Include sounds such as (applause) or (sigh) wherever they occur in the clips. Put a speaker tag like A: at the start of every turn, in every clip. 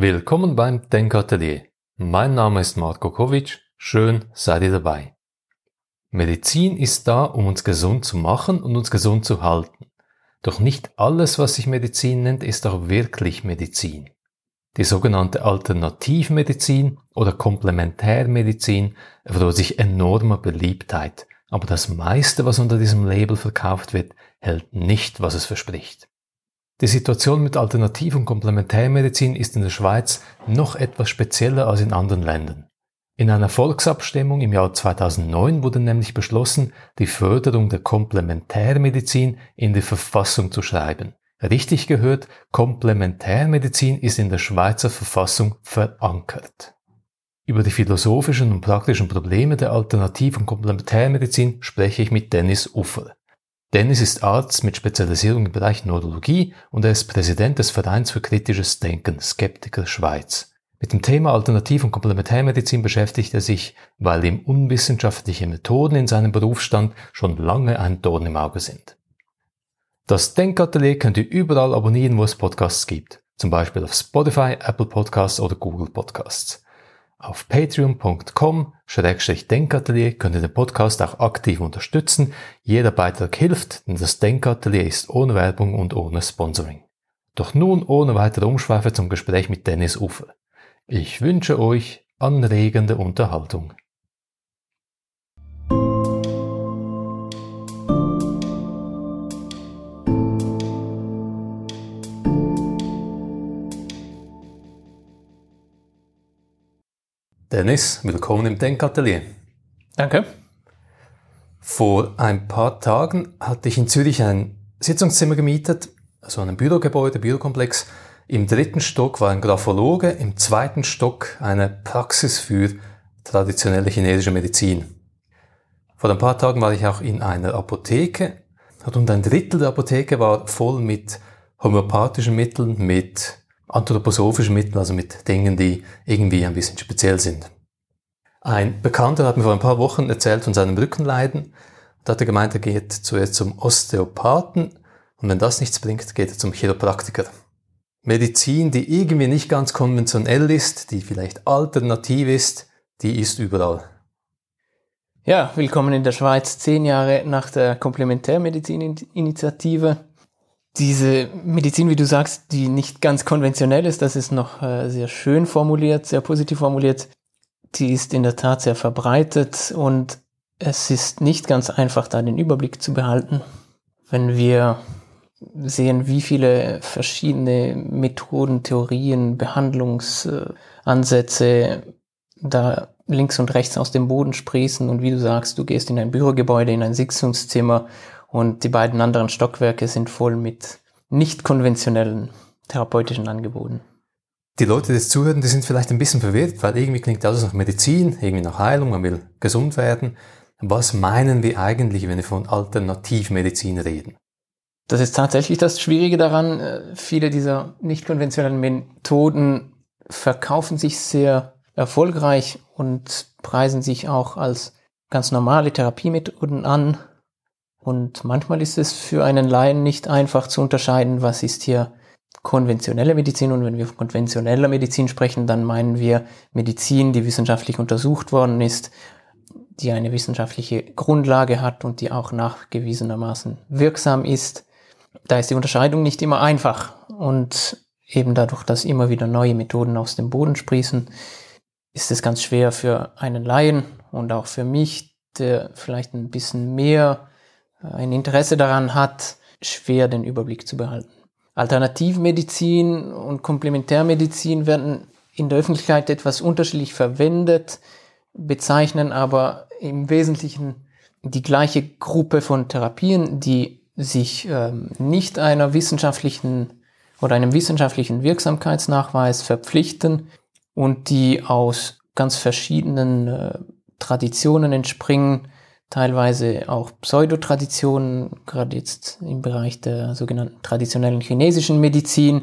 A: Willkommen beim Denkatelier. Mein Name ist Marko Kovic. Schön seid ihr dabei. Medizin ist da, um uns gesund zu machen und uns gesund zu halten. Doch nicht alles, was sich Medizin nennt, ist auch wirklich Medizin. Die sogenannte Alternativmedizin oder Komplementärmedizin erfreut sich enormer Beliebtheit, aber das meiste, was unter diesem Label verkauft wird, hält nicht, was es verspricht. Die Situation mit Alternativ- und Komplementärmedizin ist in der Schweiz noch etwas spezieller als in anderen Ländern. In einer Volksabstimmung im Jahr 2009 wurde nämlich beschlossen, die Förderung der Komplementärmedizin in die Verfassung zu schreiben. Richtig gehört, Komplementärmedizin ist in der Schweizer Verfassung verankert. Über die philosophischen und praktischen Probleme der Alternativ- und Komplementärmedizin spreche ich mit Dennis Uffer. Dennis ist Arzt mit Spezialisierung im Bereich Neurologie und er ist Präsident des Vereins für kritisches Denken, Skeptiker Schweiz. Mit dem Thema Alternativ- und Komplementärmedizin beschäftigt er sich, weil ihm unwissenschaftliche Methoden in seinem Berufsstand schon lange ein Dorn im Auge sind. Das Denkatelier könnt ihr überall abonnieren, wo es Podcasts gibt. Zum Beispiel auf Spotify, Apple Podcasts oder Google Podcasts. Auf patreon.com-denkatelier könnt ihr den Podcast auch aktiv unterstützen. Jeder Beitrag hilft, denn das Denkatelier ist ohne Werbung und ohne Sponsoring. Doch nun ohne weitere Umschweife zum Gespräch mit Dennis Ufer. Ich wünsche euch anregende Unterhaltung. Dennis, willkommen im Denkatelier.
B: Danke.
A: Vor ein paar Tagen hatte ich in Zürich ein Sitzungszimmer gemietet, also ein Bürogebäude, Bürokomplex, im dritten Stock war ein Graphologe, im zweiten Stock eine Praxis für traditionelle chinesische Medizin. Vor ein paar Tagen war ich auch in einer Apotheke und ein Drittel der Apotheke war voll mit homöopathischen Mitteln, mit anthroposophischen Mitteln, also mit Dingen, die irgendwie ein bisschen speziell sind. Ein Bekannter hat mir vor ein paar Wochen erzählt von seinem Rückenleiden und hat er gemeint, er geht zuerst zum Osteopathen und wenn das nichts bringt, geht er zum Chiropraktiker. Medizin, die irgendwie nicht ganz konventionell ist, die vielleicht alternativ ist, die ist überall.
B: Ja, willkommen in der Schweiz, zehn Jahre nach der Komplementärmedizin-Initiative. Diese Medizin, wie du sagst, die nicht ganz konventionell ist, das ist noch äh, sehr schön formuliert, sehr positiv formuliert, die ist in der Tat sehr verbreitet und es ist nicht ganz einfach, da den Überblick zu behalten. Wenn wir sehen, wie viele verschiedene Methoden, Theorien, Behandlungsansätze da links und rechts aus dem Boden sprießen und wie du sagst, du gehst in ein Bürogebäude, in ein Sitzungszimmer und die beiden anderen Stockwerke sind voll mit nicht konventionellen therapeutischen Angeboten.
A: Die Leute, die jetzt zuhören, die sind vielleicht ein bisschen verwirrt, weil irgendwie klingt alles nach Medizin, irgendwie nach Heilung, man will gesund werden. Was meinen wir eigentlich, wenn wir von Alternativmedizin reden?
B: Das ist tatsächlich das Schwierige daran. Äh, viele dieser nicht konventionellen Methoden verkaufen sich sehr erfolgreich und preisen sich auch als ganz normale Therapiemethoden an. Und manchmal ist es für einen Laien nicht einfach zu unterscheiden, was ist hier konventionelle Medizin. Und wenn wir von konventioneller Medizin sprechen, dann meinen wir Medizin, die wissenschaftlich untersucht worden ist, die eine wissenschaftliche Grundlage hat und die auch nachgewiesenermaßen wirksam ist da ist die Unterscheidung nicht immer einfach. Und eben dadurch, dass immer wieder neue Methoden aus dem Boden sprießen, ist es ganz schwer für einen Laien und auch für mich, der vielleicht ein bisschen mehr ein Interesse daran hat, schwer den Überblick zu behalten. Alternativmedizin und Komplementärmedizin werden in der Öffentlichkeit etwas unterschiedlich verwendet, bezeichnen aber im Wesentlichen die gleiche Gruppe von Therapien, die sich ähm, nicht einer wissenschaftlichen oder einem wissenschaftlichen Wirksamkeitsnachweis verpflichten und die aus ganz verschiedenen äh, Traditionen entspringen, teilweise auch Pseudotraditionen, gerade jetzt im Bereich der sogenannten traditionellen chinesischen Medizin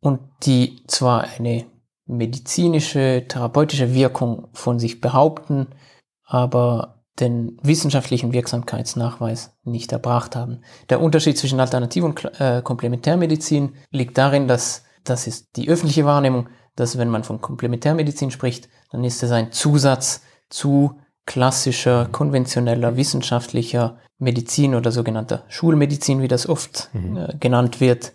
B: und die zwar eine medizinische, therapeutische Wirkung von sich behaupten, aber den wissenschaftlichen Wirksamkeitsnachweis nicht erbracht haben. Der Unterschied zwischen Alternativ- und äh, Komplementärmedizin liegt darin, dass das ist die öffentliche Wahrnehmung, dass wenn man von Komplementärmedizin spricht, dann ist es ein Zusatz zu klassischer, konventioneller, wissenschaftlicher Medizin oder sogenannter Schulmedizin, wie das oft mhm. äh, genannt wird.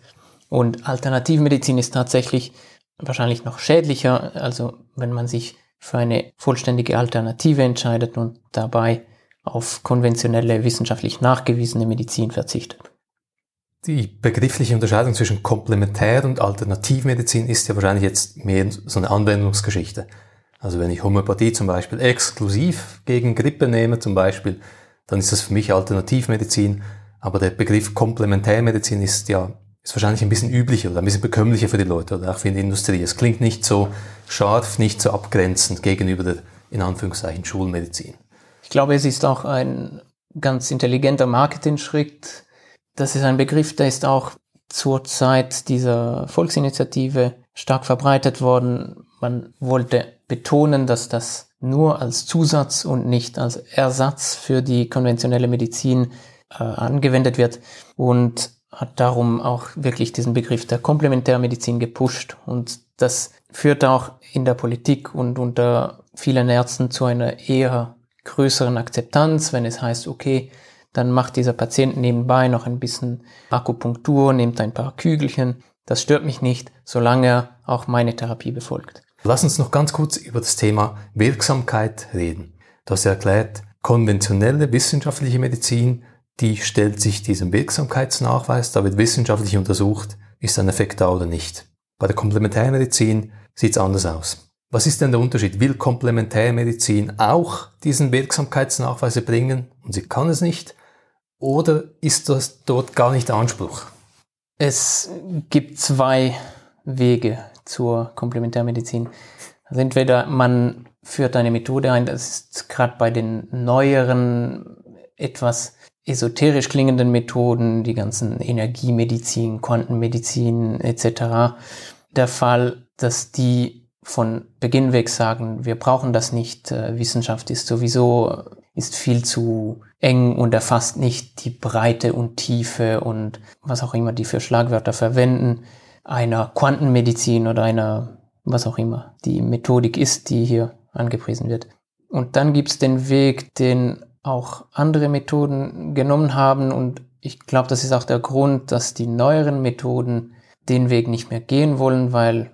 B: Und Alternativmedizin ist tatsächlich wahrscheinlich noch schädlicher, also wenn man sich für eine vollständige Alternative entscheidet und dabei auf konventionelle, wissenschaftlich nachgewiesene Medizin verzichtet.
A: Die begriffliche Unterscheidung zwischen Komplementär- und Alternativmedizin ist ja wahrscheinlich jetzt mehr so eine Anwendungsgeschichte. Also wenn ich Homöopathie zum Beispiel exklusiv gegen Grippe nehme zum Beispiel, dann ist das für mich Alternativmedizin. Aber der Begriff Komplementärmedizin ist ja ist wahrscheinlich ein bisschen üblicher oder ein bisschen bekömmlicher für die Leute oder auch für die Industrie. Es klingt nicht so scharf, nicht so abgrenzend gegenüber der, in Anführungszeichen, Schulmedizin.
B: Ich glaube, es ist auch ein ganz intelligenter Marketing-Schritt. Das ist ein Begriff, der ist auch zur Zeit dieser Volksinitiative stark verbreitet worden. Man wollte betonen, dass das nur als Zusatz und nicht als Ersatz für die konventionelle Medizin äh, angewendet wird. Und hat darum auch wirklich diesen Begriff der Komplementärmedizin gepusht und das führt auch in der Politik und unter vielen Ärzten zu einer eher größeren Akzeptanz, wenn es heißt, okay, dann macht dieser Patient nebenbei noch ein bisschen Akupunktur, nimmt ein paar Kügelchen. Das stört mich nicht, solange er auch meine Therapie befolgt.
A: Lass uns noch ganz kurz über das Thema Wirksamkeit reden. Ja erklärt, konventionelle wissenschaftliche Medizin die stellt sich diesem Wirksamkeitsnachweis, da wird wissenschaftlich untersucht, ist ein Effekt da oder nicht. Bei der Komplementärmedizin sieht es anders aus. Was ist denn der Unterschied? Will Komplementärmedizin auch diesen Wirksamkeitsnachweis bringen und sie kann es nicht? Oder ist das dort gar nicht der Anspruch?
B: Es gibt zwei Wege zur Komplementärmedizin. Also entweder man führt eine Methode ein, das ist gerade bei den neueren etwas esoterisch klingenden Methoden, die ganzen Energiemedizin, Quantenmedizin etc. der Fall, dass die von Beginn weg sagen, wir brauchen das nicht, äh, Wissenschaft ist sowieso, ist viel zu eng und erfasst nicht die Breite und Tiefe und was auch immer die für Schlagwörter verwenden, einer Quantenmedizin oder einer, was auch immer die Methodik ist, die hier angepriesen wird. Und dann gibt's den Weg, den auch andere Methoden genommen haben und ich glaube, das ist auch der Grund, dass die neueren Methoden den Weg nicht mehr gehen wollen, weil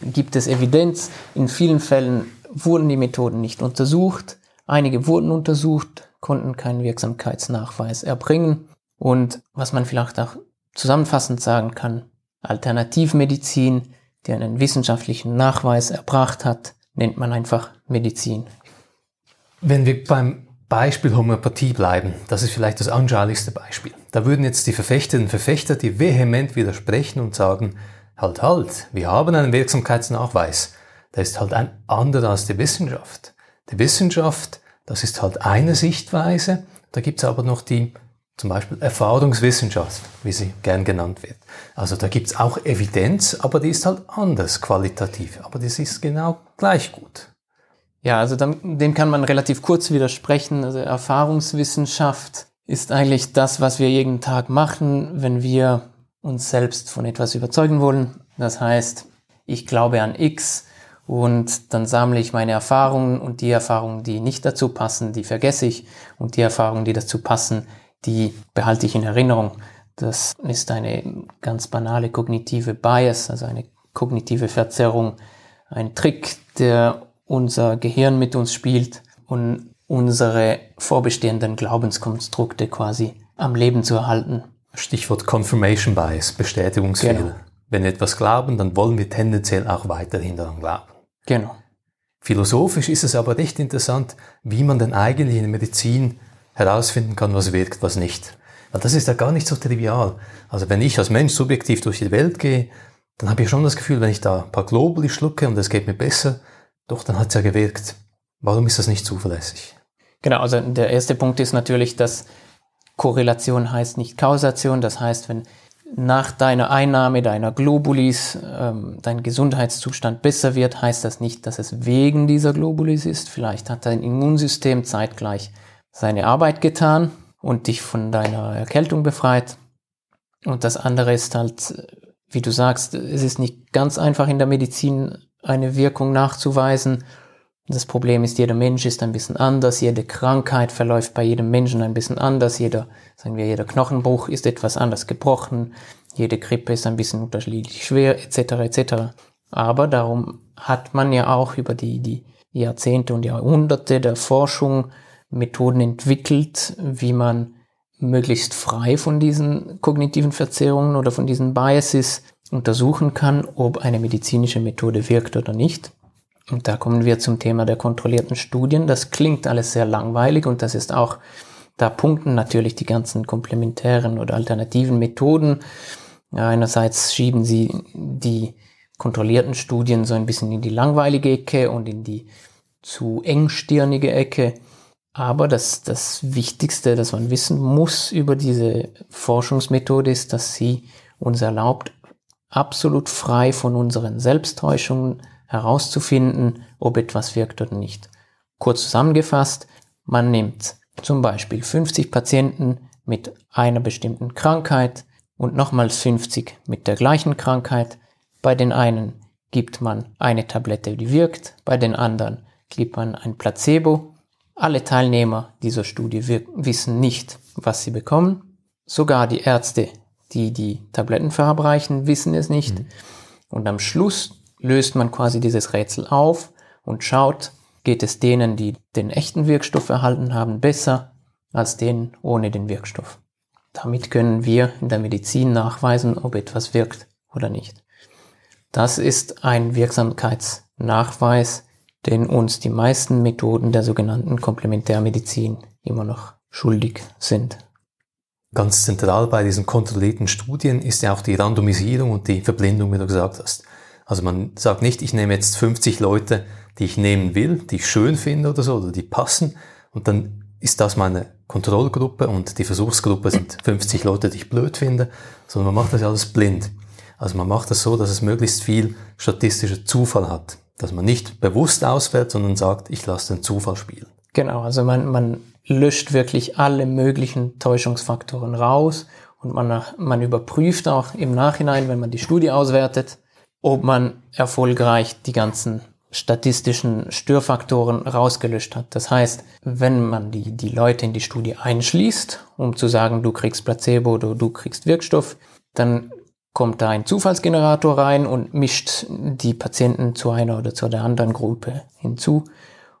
B: gibt es Evidenz. In vielen Fällen wurden die Methoden nicht untersucht. Einige wurden untersucht, konnten keinen Wirksamkeitsnachweis erbringen. Und was man vielleicht auch zusammenfassend sagen kann, Alternativmedizin, die einen wissenschaftlichen Nachweis erbracht hat, nennt man einfach Medizin.
A: Wenn wir beim Beispiel Homöopathie bleiben, das ist vielleicht das anschaulichste Beispiel. Da würden jetzt die Verfechterinnen und Verfechter die vehement widersprechen und sagen, halt, halt, wir haben einen Wirksamkeitsnachweis. Der ist halt ein anderer als die Wissenschaft. Die Wissenschaft, das ist halt eine Sichtweise. Da gibt's aber noch die zum Beispiel Erfahrungswissenschaft, wie sie gern genannt wird. Also da gibt's auch Evidenz, aber die ist halt anders qualitativ. Aber das ist genau gleich gut.
B: Ja, also dem kann man relativ kurz widersprechen. Also Erfahrungswissenschaft ist eigentlich das, was wir jeden Tag machen, wenn wir uns selbst von etwas überzeugen wollen. Das heißt, ich glaube an X und dann sammle ich meine Erfahrungen und die Erfahrungen, die nicht dazu passen, die vergesse ich und die Erfahrungen, die dazu passen, die behalte ich in Erinnerung. Das ist eine ganz banale kognitive Bias, also eine kognitive Verzerrung, ein Trick, der unser Gehirn mit uns spielt und unsere vorbestehenden Glaubenskonstrukte quasi am Leben zu erhalten.
A: Stichwort Confirmation Bias, Bestätigungsfehler. Genau. Wenn wir etwas glauben, dann wollen wir tendenziell auch weiterhin daran glauben.
B: Genau.
A: Philosophisch ist es aber recht interessant, wie man denn eigentlich in der Medizin herausfinden kann, was wirkt, was nicht. Weil das ist ja gar nicht so trivial. Also wenn ich als Mensch subjektiv durch die Welt gehe, dann habe ich schon das Gefühl, wenn ich da ein paar Globuli schlucke und es geht mir besser, doch, dann hat es ja gewirkt. Warum ist das nicht zuverlässig?
B: Genau, also der erste Punkt ist natürlich, dass Korrelation heißt nicht Kausation. Das heißt, wenn nach deiner Einnahme deiner Globulis ähm, dein Gesundheitszustand besser wird, heißt das nicht, dass es wegen dieser Globulis ist. Vielleicht hat dein Immunsystem zeitgleich seine Arbeit getan und dich von deiner Erkältung befreit. Und das andere ist halt wie du sagst, es ist nicht ganz einfach in der Medizin eine Wirkung nachzuweisen. Das Problem ist, jeder Mensch ist ein bisschen anders, jede Krankheit verläuft bei jedem Menschen ein bisschen anders, jeder, sagen wir, jeder Knochenbruch ist etwas anders gebrochen, jede Grippe ist ein bisschen unterschiedlich schwer, etc., etc. Aber darum hat man ja auch über die, die Jahrzehnte und Jahrhunderte der Forschung Methoden entwickelt, wie man möglichst frei von diesen kognitiven Verzerrungen oder von diesen Biases untersuchen kann, ob eine medizinische Methode wirkt oder nicht. Und da kommen wir zum Thema der kontrollierten Studien. Das klingt alles sehr langweilig und das ist auch, da punkten natürlich die ganzen komplementären oder alternativen Methoden. Einerseits schieben sie die kontrollierten Studien so ein bisschen in die langweilige Ecke und in die zu engstirnige Ecke. Aber das, das Wichtigste, das man wissen muss über diese Forschungsmethode ist, dass sie uns erlaubt, absolut frei von unseren Selbsttäuschungen herauszufinden, ob etwas wirkt oder nicht. Kurz zusammengefasst, man nimmt zum Beispiel 50 Patienten mit einer bestimmten Krankheit und nochmals 50 mit der gleichen Krankheit. Bei den einen gibt man eine Tablette, die wirkt, bei den anderen gibt man ein Placebo alle Teilnehmer dieser Studie wissen nicht, was sie bekommen. Sogar die Ärzte, die die Tabletten verabreichen, wissen es nicht. Mhm. Und am Schluss löst man quasi dieses Rätsel auf und schaut, geht es denen, die den echten Wirkstoff erhalten haben, besser als denen ohne den Wirkstoff. Damit können wir in der Medizin nachweisen, ob etwas wirkt oder nicht. Das ist ein Wirksamkeitsnachweis, den uns die meisten Methoden der sogenannten Komplementärmedizin immer noch schuldig sind.
A: Ganz zentral bei diesen kontrollierten Studien ist ja auch die Randomisierung und die Verblindung, wie du gesagt hast. Also man sagt nicht, ich nehme jetzt 50 Leute, die ich nehmen will, die ich schön finde oder so, oder die passen, und dann ist das meine Kontrollgruppe und die Versuchsgruppe sind 50 Leute, die ich blöd finde, sondern man macht das alles blind. Also man macht das so, dass es möglichst viel statistischer Zufall hat dass man nicht bewusst auswählt, sondern sagt, ich lasse den Zufall spielen.
B: Genau, also man, man löscht wirklich alle möglichen Täuschungsfaktoren raus und man, man überprüft auch im Nachhinein, wenn man die Studie auswertet, ob man erfolgreich die ganzen statistischen Störfaktoren rausgelöscht hat. Das heißt, wenn man die, die Leute in die Studie einschließt, um zu sagen, du kriegst Placebo oder du kriegst Wirkstoff, dann kommt da ein Zufallsgenerator rein und mischt die Patienten zu einer oder zu der anderen Gruppe hinzu.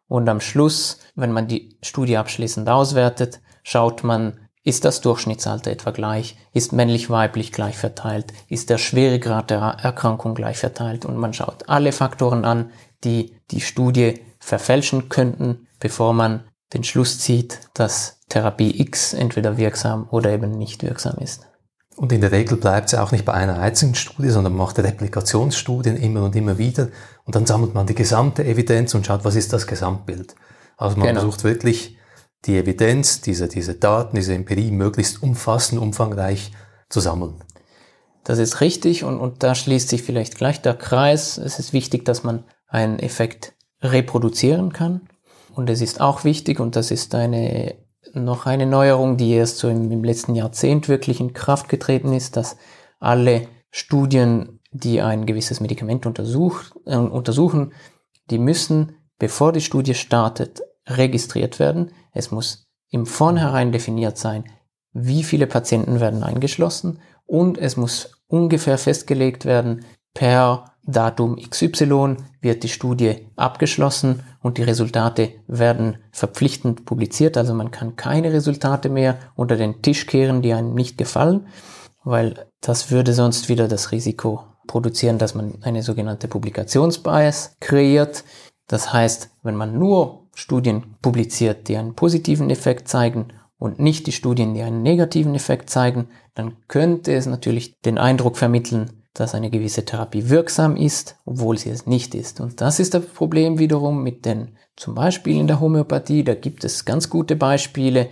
B: Und am Schluss, wenn man die Studie abschließend auswertet, schaut man, ist das Durchschnittsalter etwa gleich? Ist männlich-weiblich gleich verteilt? Ist der Schweregrad der Erkrankung gleich verteilt? Und man schaut alle Faktoren an, die die Studie verfälschen könnten, bevor man den Schluss zieht, dass Therapie X entweder wirksam oder eben nicht wirksam ist.
A: Und in der Regel bleibt es auch nicht bei einer einzigen Studie, sondern man macht Replikationsstudien immer und immer wieder und dann sammelt man die gesamte Evidenz und schaut, was ist das Gesamtbild. Also man genau. versucht wirklich die Evidenz, diese, diese Daten, diese Empirie möglichst umfassend, umfangreich zu sammeln.
B: Das ist richtig und, und da schließt sich vielleicht gleich der Kreis. Es ist wichtig, dass man einen Effekt reproduzieren kann. Und es ist auch wichtig, und das ist eine noch eine Neuerung, die erst so im, letzten Jahrzehnt wirklich in Kraft getreten ist, dass alle Studien, die ein gewisses Medikament untersucht, äh, untersuchen, die müssen, bevor die Studie startet, registriert werden. Es muss im Vornherein definiert sein, wie viele Patienten werden eingeschlossen und es muss ungefähr festgelegt werden, per Datum XY wird die Studie abgeschlossen und die Resultate werden verpflichtend publiziert. Also man kann keine Resultate mehr unter den Tisch kehren, die einem nicht gefallen, weil das würde sonst wieder das Risiko produzieren, dass man eine sogenannte Publikationsbias kreiert. Das heißt, wenn man nur Studien publiziert, die einen positiven Effekt zeigen und nicht die Studien, die einen negativen Effekt zeigen, dann könnte es natürlich den Eindruck vermitteln, dass eine gewisse Therapie wirksam ist, obwohl sie es nicht ist. Und das ist das Problem wiederum mit den, zum Beispiel in der Homöopathie, da gibt es ganz gute Beispiele,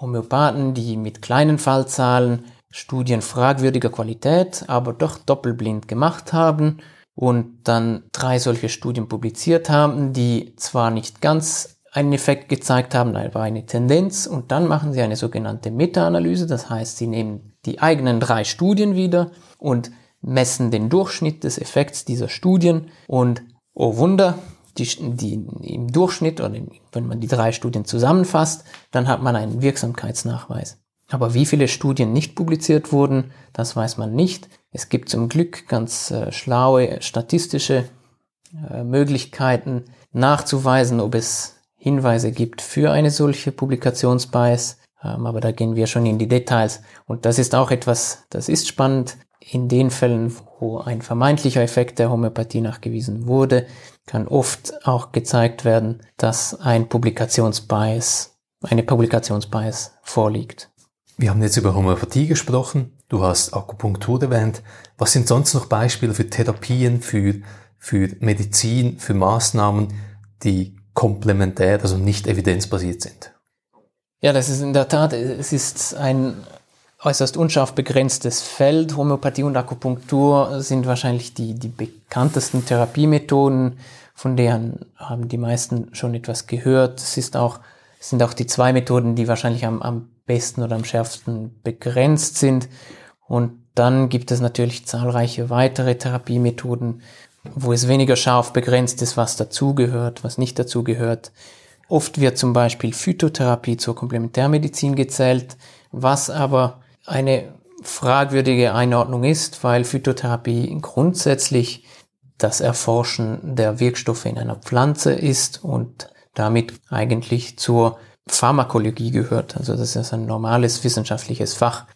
B: Homöopathen, die mit kleinen Fallzahlen Studien fragwürdiger Qualität, aber doch doppelblind gemacht haben und dann drei solche Studien publiziert haben, die zwar nicht ganz einen Effekt gezeigt haben, aber eine Tendenz. Und dann machen sie eine sogenannte Meta-Analyse, das heißt, sie nehmen die eigenen drei Studien wieder und messen den Durchschnitt des Effekts dieser Studien und, oh Wunder, die, die im Durchschnitt oder wenn man die drei Studien zusammenfasst, dann hat man einen Wirksamkeitsnachweis. Aber wie viele Studien nicht publiziert wurden, das weiß man nicht. Es gibt zum Glück ganz äh, schlaue statistische äh, Möglichkeiten nachzuweisen, ob es Hinweise gibt für eine solche Publikationsbias. Ähm, aber da gehen wir schon in die Details. Und das ist auch etwas, das ist spannend. In den Fällen, wo ein vermeintlicher Effekt der Homöopathie nachgewiesen wurde, kann oft auch gezeigt werden, dass ein Publikationsbias, eine Publikationsbias vorliegt.
A: Wir haben jetzt über Homöopathie gesprochen. Du hast Akupunktur erwähnt. Was sind sonst noch Beispiele für Therapien, für, für Medizin, für Maßnahmen, die komplementär, also nicht evidenzbasiert sind?
B: Ja, das ist in der Tat, es ist ein äußerst unscharf begrenztes Feld. Homöopathie und Akupunktur sind wahrscheinlich die, die bekanntesten Therapiemethoden, von denen haben die meisten schon etwas gehört. Es ist auch, sind auch die zwei Methoden, die wahrscheinlich am, am besten oder am schärfsten begrenzt sind. Und dann gibt es natürlich zahlreiche weitere Therapiemethoden, wo es weniger scharf begrenzt ist, was dazugehört, was nicht dazugehört. Oft wird zum Beispiel Phytotherapie zur Komplementärmedizin gezählt, was aber eine fragwürdige Einordnung ist, weil Phytotherapie grundsätzlich das Erforschen der Wirkstoffe in einer Pflanze ist und damit eigentlich zur Pharmakologie gehört. Also das ist ein normales wissenschaftliches Fach.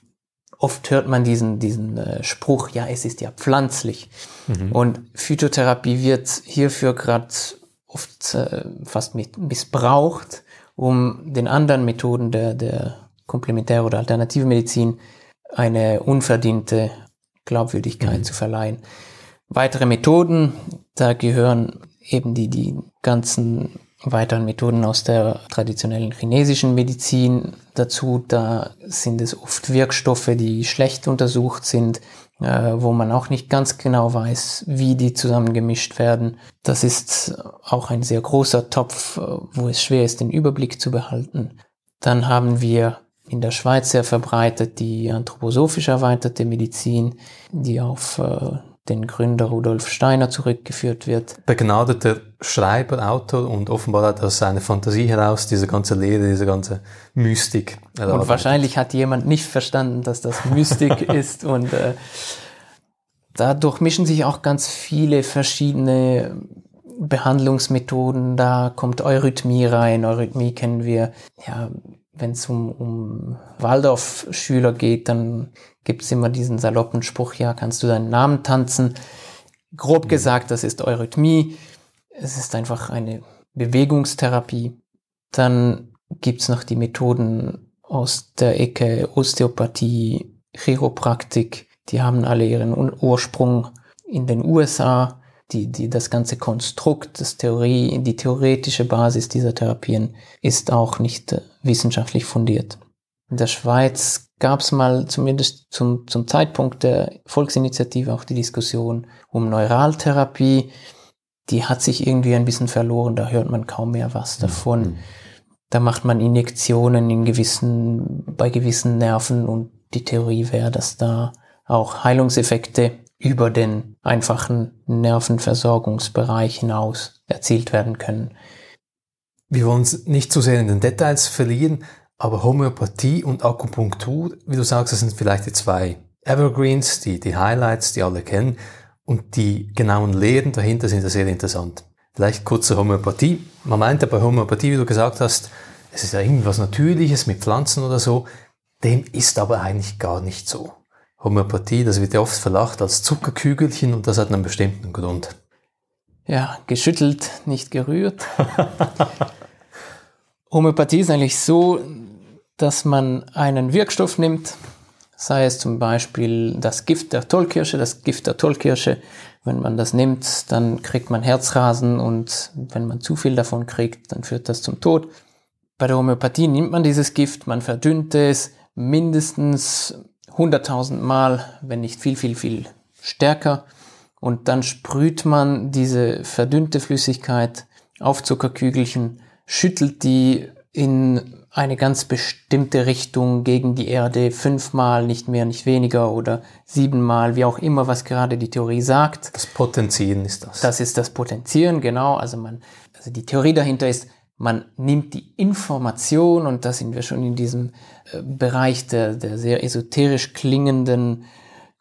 B: Oft hört man diesen, diesen äh, Spruch, ja, es ist ja pflanzlich. Mhm. Und Phytotherapie wird hierfür gerade oft äh, fast mit missbraucht, um den anderen Methoden der, der Komplementär- oder Alternativmedizin eine unverdiente Glaubwürdigkeit mhm. zu verleihen. Weitere Methoden, da gehören eben die, die ganzen weiteren Methoden aus der traditionellen chinesischen Medizin dazu. Da sind es oft Wirkstoffe, die schlecht untersucht sind, äh, wo man auch nicht ganz genau weiß, wie die zusammengemischt werden. Das ist auch ein sehr großer Topf, äh, wo es schwer ist, den Überblick zu behalten. Dann haben wir in der Schweiz sehr verbreitet die anthroposophisch erweiterte Medizin, die auf äh, den Gründer Rudolf Steiner zurückgeführt wird.
A: Begnadeter Schreiber, Autor und offenbar hat aus seiner Fantasie heraus diese ganze Lehre, diese ganze Mystik.
B: Erarbeitet. Und wahrscheinlich hat jemand nicht verstanden, dass das Mystik (laughs) ist und äh, dadurch mischen sich auch ganz viele verschiedene Behandlungsmethoden. Da kommt Eurythmie rein. Eurythmie kennen wir ja wenn es um, um Waldorf-Schüler geht, dann gibt es immer diesen saloppen Spruch, ja, kannst du deinen Namen tanzen? Grob mhm. gesagt, das ist Eurythmie. Es ist einfach eine Bewegungstherapie. Dann gibt's noch die Methoden aus der Ecke Osteopathie, Chiropraktik. Die haben alle ihren Ursprung in den USA die, die, das ganze Konstrukt, das Theorie, die theoretische Basis dieser Therapien ist auch nicht äh, wissenschaftlich fundiert. In der Schweiz gab es mal zumindest zum, zum Zeitpunkt der Volksinitiative auch die Diskussion um Neuraltherapie. Die hat sich irgendwie ein bisschen verloren, da hört man kaum mehr was davon. Mhm. Da macht man Injektionen in gewissen, bei gewissen Nerven und die Theorie wäre, dass da auch Heilungseffekte über den einfachen Nervenversorgungsbereich hinaus erzielt werden können.
A: Wir wollen uns nicht zu sehr in den Details verlieren, aber Homöopathie und Akupunktur, wie du sagst, das sind vielleicht die zwei Evergreens, die, die Highlights, die alle kennen. Und die genauen Lehren dahinter sind ja sehr interessant. Vielleicht kurze Homöopathie. Man meint ja bei Homöopathie, wie du gesagt hast, es ist ja irgendwas Natürliches mit Pflanzen oder so. Dem ist aber eigentlich gar nicht so. Homöopathie, das wird ja oft verlacht als Zuckerkügelchen und das hat einen bestimmten Grund.
B: Ja, geschüttelt, nicht gerührt. (laughs) Homöopathie ist eigentlich so, dass man einen Wirkstoff nimmt, sei es zum Beispiel das Gift der Tollkirsche, das Gift der Tollkirsche. Wenn man das nimmt, dann kriegt man Herzrasen und wenn man zu viel davon kriegt, dann führt das zum Tod. Bei der Homöopathie nimmt man dieses Gift, man verdünnt es mindestens 100.000 Mal, wenn nicht viel, viel, viel stärker. Und dann sprüht man diese verdünnte Flüssigkeit auf Zuckerkügelchen, schüttelt die in eine ganz bestimmte Richtung gegen die Erde fünfmal, nicht mehr, nicht weniger oder siebenmal, wie auch immer, was gerade die Theorie sagt.
A: Das Potenzieren ist das.
B: Das ist das Potenzieren, genau. Also man, also die Theorie dahinter ist, man nimmt die Information, und da sind wir schon in diesem äh, Bereich der, der sehr esoterisch klingenden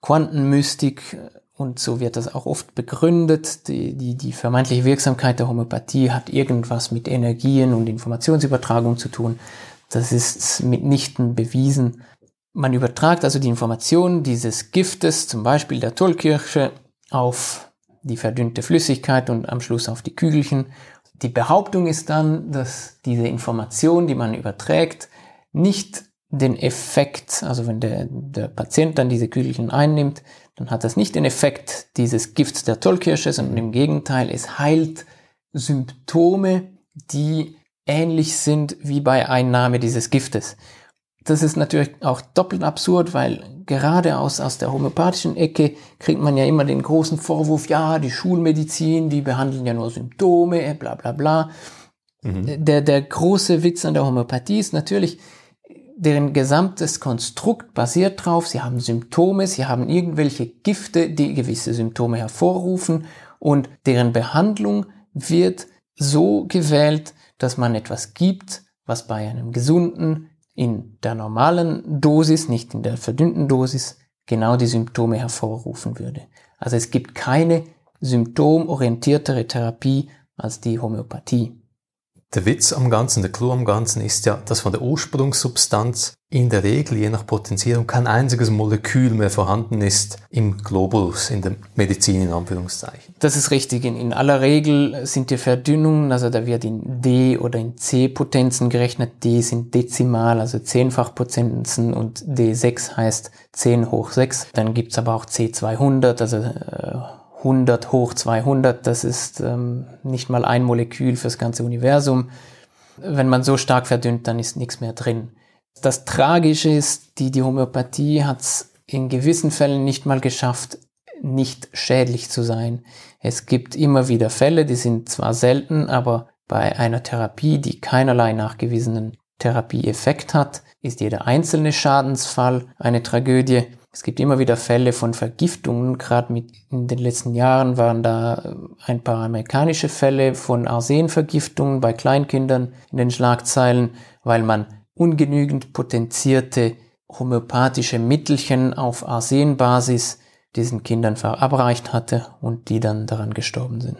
B: Quantenmystik, und so wird das auch oft begründet. Die, die, die vermeintliche Wirksamkeit der Homöopathie hat irgendwas mit Energien und Informationsübertragung zu tun. Das ist mitnichten bewiesen. Man übertragt also die Information dieses Giftes, zum Beispiel der Tollkirsche, auf die verdünnte Flüssigkeit und am Schluss auf die Kügelchen. Die Behauptung ist dann, dass diese Information, die man überträgt, nicht den Effekt, also wenn der, der Patient dann diese Kügelchen einnimmt, dann hat das nicht den Effekt dieses Gifts der Tollkirsche, sondern im Gegenteil, es heilt Symptome, die ähnlich sind wie bei Einnahme dieses Giftes. Das ist natürlich auch doppelt absurd, weil gerade aus, aus der homöopathischen Ecke kriegt man ja immer den großen Vorwurf, ja, die Schulmedizin, die behandeln ja nur Symptome, bla bla bla. Mhm. Der, der große Witz an der Homöopathie ist natürlich, deren gesamtes Konstrukt basiert drauf, sie haben Symptome, sie haben irgendwelche Gifte, die gewisse Symptome hervorrufen und deren Behandlung wird so gewählt, dass man etwas gibt, was bei einem gesunden in der normalen Dosis, nicht in der verdünnten Dosis, genau die Symptome hervorrufen würde. Also es gibt keine symptomorientiertere Therapie als die Homöopathie.
A: Der Witz am Ganzen, der Clou am Ganzen ist ja, dass von der Ursprungssubstanz in der Regel, je nach Potenzierung, kein einziges Molekül mehr vorhanden ist im Globulus, in der Medizin in Anführungszeichen.
B: Das ist richtig. In, in aller Regel sind die Verdünnungen, also da wird in D oder in C-Potenzen gerechnet. D sind dezimal, also Zehnfachpotenzen und D6 heißt 10 hoch 6. Dann gibt's aber auch C200, also äh, 100 hoch 200, das ist ähm, nicht mal ein Molekül fürs ganze Universum. Wenn man so stark verdünnt, dann ist nichts mehr drin. Das Tragische ist, die, die Homöopathie hat es in gewissen Fällen nicht mal geschafft, nicht schädlich zu sein. Es gibt immer wieder Fälle, die sind zwar selten, aber bei einer Therapie, die keinerlei nachgewiesenen Therapieeffekt hat, ist jeder einzelne Schadensfall eine Tragödie. Es gibt immer wieder Fälle von Vergiftungen. Gerade mit in den letzten Jahren waren da äh, ein paar amerikanische Fälle von Arsenvergiftungen bei Kleinkindern in den Schlagzeilen, weil man ungenügend potenzierte homöopathische Mittelchen auf Arsenbasis diesen Kindern verabreicht hatte und die dann daran gestorben sind.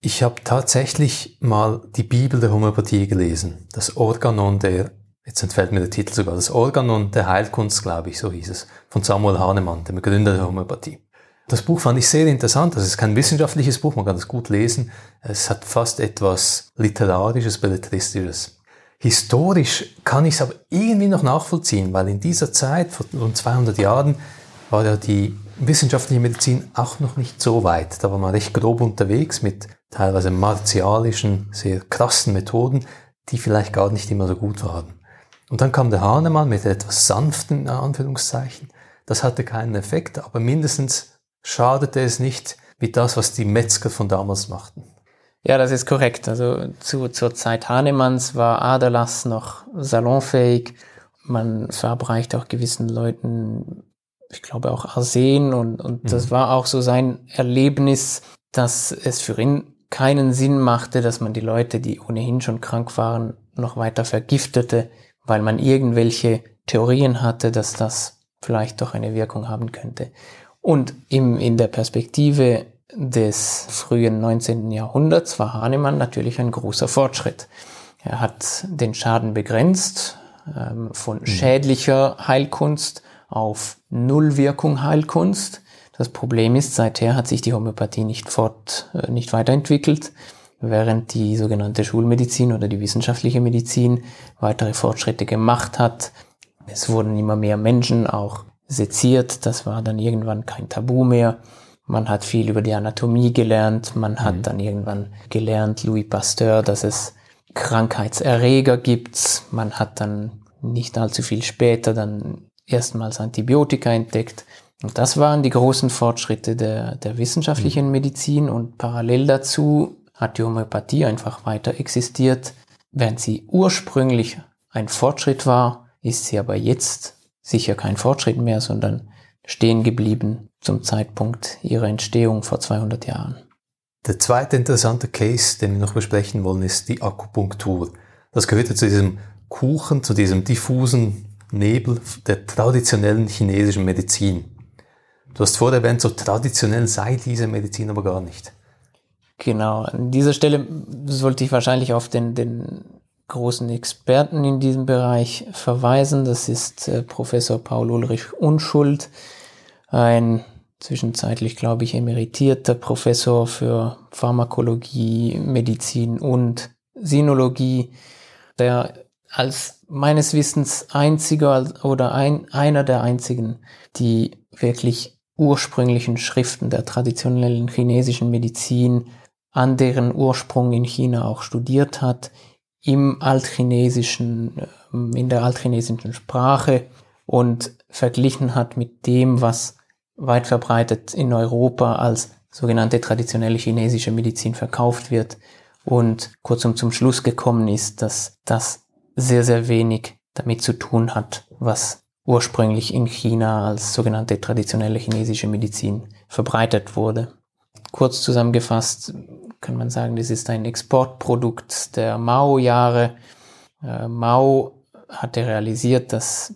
A: Ich habe tatsächlich mal die Bibel der Homöopathie gelesen, das Organon der jetzt entfällt mir der Titel sogar, das Organon der Heilkunst, glaube ich, so hieß es, von Samuel Hahnemann, dem Gründer der Homöopathie. Das Buch fand ich sehr interessant. Das ist kein wissenschaftliches Buch, man kann es gut lesen. Es hat fast etwas Literarisches, Belletristisches. Historisch kann ich es aber irgendwie noch nachvollziehen, weil in dieser Zeit, vor rund 200 Jahren, war ja die wissenschaftliche Medizin auch noch nicht so weit. Da war man recht grob unterwegs mit teilweise martialischen, sehr krassen Methoden, die vielleicht gar nicht immer so gut waren. Und dann kam der Hahnemann mit etwas sanften Anführungszeichen. Das hatte keinen Effekt, aber mindestens schadete es nicht wie das, was die Metzger von damals machten.
B: Ja, das ist korrekt. Also zu, zur Zeit Hahnemanns war Aderlass noch salonfähig. Man verabreicht auch gewissen Leuten, ich glaube auch Arsen und, und mhm. das war auch so sein Erlebnis, dass es für ihn keinen Sinn machte, dass man die Leute, die ohnehin schon krank waren, noch weiter vergiftete weil man irgendwelche Theorien hatte, dass das vielleicht doch eine Wirkung haben könnte. Und im, in der Perspektive des frühen 19. Jahrhunderts war Hahnemann natürlich ein großer Fortschritt. Er hat den Schaden begrenzt ähm, von mhm. schädlicher Heilkunst auf Nullwirkung Heilkunst. Das Problem ist, seither hat sich die Homöopathie nicht fort, äh, nicht weiterentwickelt während die sogenannte Schulmedizin oder die wissenschaftliche Medizin weitere Fortschritte gemacht hat. Es wurden immer mehr Menschen auch seziert, das war dann irgendwann kein Tabu mehr. Man hat viel über die Anatomie gelernt, man hat mhm. dann irgendwann gelernt, Louis Pasteur, dass es Krankheitserreger gibt. Man hat dann nicht allzu viel später dann erstmals Antibiotika entdeckt. Und das waren die großen Fortschritte der, der wissenschaftlichen mhm. Medizin und parallel dazu hat die Homöopathie einfach weiter existiert. während sie ursprünglich ein Fortschritt war, ist sie aber jetzt sicher kein Fortschritt mehr, sondern stehen geblieben zum Zeitpunkt ihrer Entstehung vor 200 Jahren.
A: Der zweite interessante Case, den wir noch besprechen wollen, ist die Akupunktur. Das gehört zu diesem Kuchen, zu diesem diffusen Nebel der traditionellen chinesischen Medizin. Du hast vorher erwähnt, so traditionell sei diese Medizin aber gar nicht.
B: Genau, an dieser Stelle sollte ich wahrscheinlich auf den, den großen Experten in diesem Bereich verweisen. Das ist äh, Professor Paul Ulrich Unschuld, ein zwischenzeitlich, glaube ich, emeritierter Professor für Pharmakologie, Medizin und Sinologie, der als meines Wissens einziger oder ein, einer der einzigen, die wirklich ursprünglichen Schriften der traditionellen chinesischen Medizin, an deren Ursprung in China auch studiert hat, im altchinesischen, ähm, in der altchinesischen Sprache und verglichen hat mit dem, was weit verbreitet in Europa als sogenannte traditionelle chinesische Medizin verkauft wird und kurzum zum Schluss gekommen ist, dass das sehr, sehr wenig damit zu tun hat, was ursprünglich in China als sogenannte traditionelle chinesische Medizin verbreitet wurde. Kurz zusammengefasst kann man sagen, das ist ein Exportprodukt der Mao-Jahre. Äh, Mao hatte realisiert, dass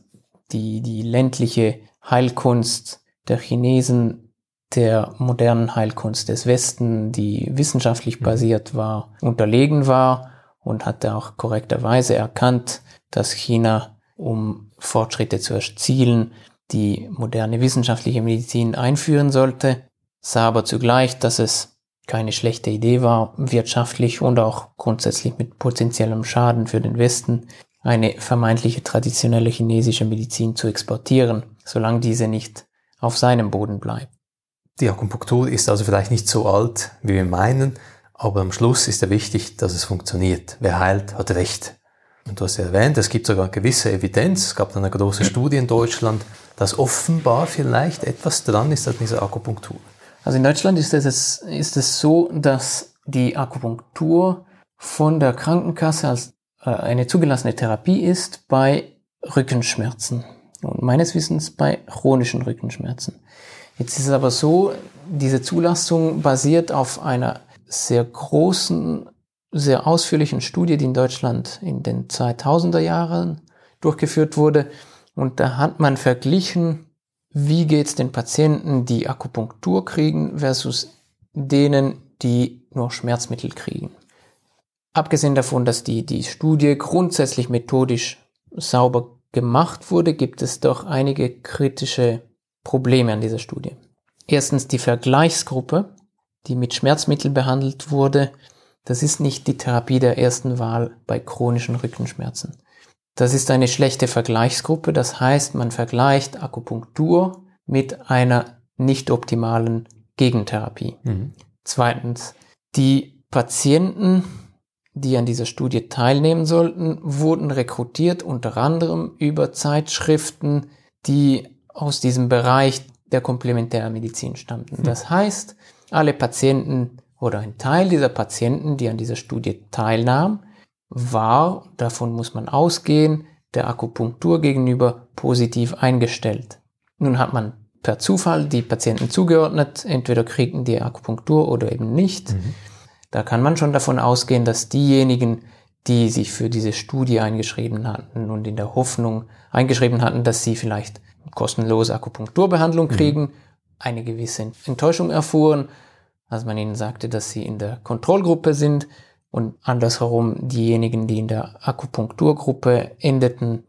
B: die, die ländliche Heilkunst der Chinesen der modernen Heilkunst des Westen, die wissenschaftlich mhm. basiert war, unterlegen war und hatte auch korrekterweise erkannt, dass China, um Fortschritte zu erzielen, die moderne wissenschaftliche Medizin einführen sollte, sah aber zugleich, dass es keine schlechte Idee war, wirtschaftlich und auch grundsätzlich mit potenziellem Schaden für den Westen eine vermeintliche traditionelle chinesische Medizin zu exportieren, solange diese nicht auf seinem Boden bleibt.
A: Die Akupunktur ist also vielleicht nicht so alt, wie wir meinen, aber am Schluss ist ja wichtig, dass es funktioniert. Wer heilt, hat Recht. Und du hast ja erwähnt, es gibt sogar gewisse Evidenz. Es gab dann eine große Studie in Deutschland, dass offenbar vielleicht etwas dran ist an dieser Akupunktur.
B: Also in Deutschland ist es, ist es so, dass die Akupunktur von der Krankenkasse als äh, eine zugelassene Therapie ist bei Rückenschmerzen. Und meines Wissens bei chronischen Rückenschmerzen. Jetzt ist es aber so, diese Zulassung basiert auf einer sehr großen, sehr ausführlichen Studie, die in Deutschland in den 2000er Jahren durchgeführt wurde. Und da hat man verglichen, wie geht es den Patienten, die Akupunktur kriegen, versus denen, die nur Schmerzmittel kriegen. Abgesehen davon, dass die, die Studie grundsätzlich methodisch sauber gemacht wurde, gibt es doch einige kritische Probleme an dieser Studie. Erstens die Vergleichsgruppe, die mit Schmerzmitteln behandelt wurde. Das ist nicht die Therapie der ersten Wahl bei chronischen Rückenschmerzen. Das ist eine schlechte Vergleichsgruppe. Das heißt, man vergleicht Akupunktur mit einer nicht optimalen Gegentherapie. Mhm. Zweitens, die Patienten die an dieser Studie teilnehmen sollten, wurden rekrutiert unter anderem über Zeitschriften, die aus diesem Bereich der Komplementärmedizin stammten. Hm. Das heißt, alle Patienten oder ein Teil dieser Patienten, die an dieser Studie teilnahmen, war, davon muss man ausgehen, der Akupunktur gegenüber positiv eingestellt. Nun hat man per Zufall die Patienten zugeordnet, entweder kriegten die Akupunktur oder eben nicht. Mhm. Da kann man schon davon ausgehen, dass diejenigen, die sich für diese Studie eingeschrieben hatten und in der Hoffnung eingeschrieben hatten, dass sie vielleicht kostenlose Akupunkturbehandlung mhm. kriegen, mhm. eine gewisse Enttäuschung erfuhren, als man ihnen sagte, dass sie in der Kontrollgruppe sind und andersherum diejenigen, die in der Akupunkturgruppe endeten,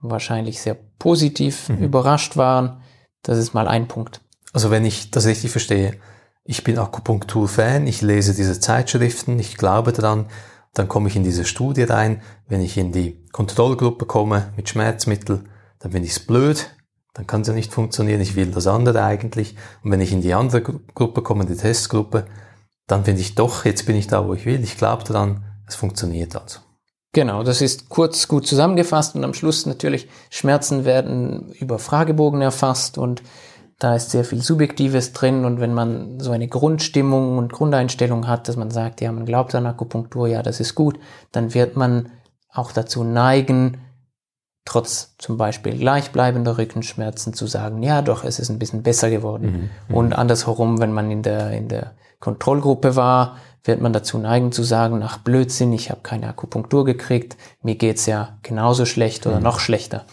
B: wahrscheinlich sehr positiv mhm. überrascht waren. Das ist mal ein Punkt.
A: Also wenn ich das richtig verstehe, ich bin Akupunktur-Fan, ich lese diese Zeitschriften, ich glaube daran, dann komme ich in diese Studie rein. Wenn ich in die Kontrollgruppe komme mit Schmerzmittel, dann bin ich's blöd, dann kann es ja nicht funktionieren, ich will das andere eigentlich. Und wenn ich in die andere Gruppe komme, die Testgruppe, dann finde ich doch, jetzt bin ich da, wo ich will, ich glaube daran, es funktioniert also.
B: Genau, das ist kurz gut zusammengefasst und am Schluss natürlich Schmerzen werden über Fragebogen erfasst und da ist sehr viel Subjektives drin und wenn man so eine Grundstimmung und Grundeinstellung hat, dass man sagt, ja, man glaubt an Akupunktur, ja, das ist gut, dann wird man auch dazu neigen, trotz zum Beispiel gleichbleibender Rückenschmerzen zu sagen, ja, doch, es ist ein bisschen besser geworden. Mhm, und andersherum, wenn man in der, in der Kontrollgruppe war, wird man dazu neigen zu sagen, ach Blödsinn, ich habe keine Akupunktur gekriegt, mir geht's ja genauso schlecht oder mhm. noch schlechter.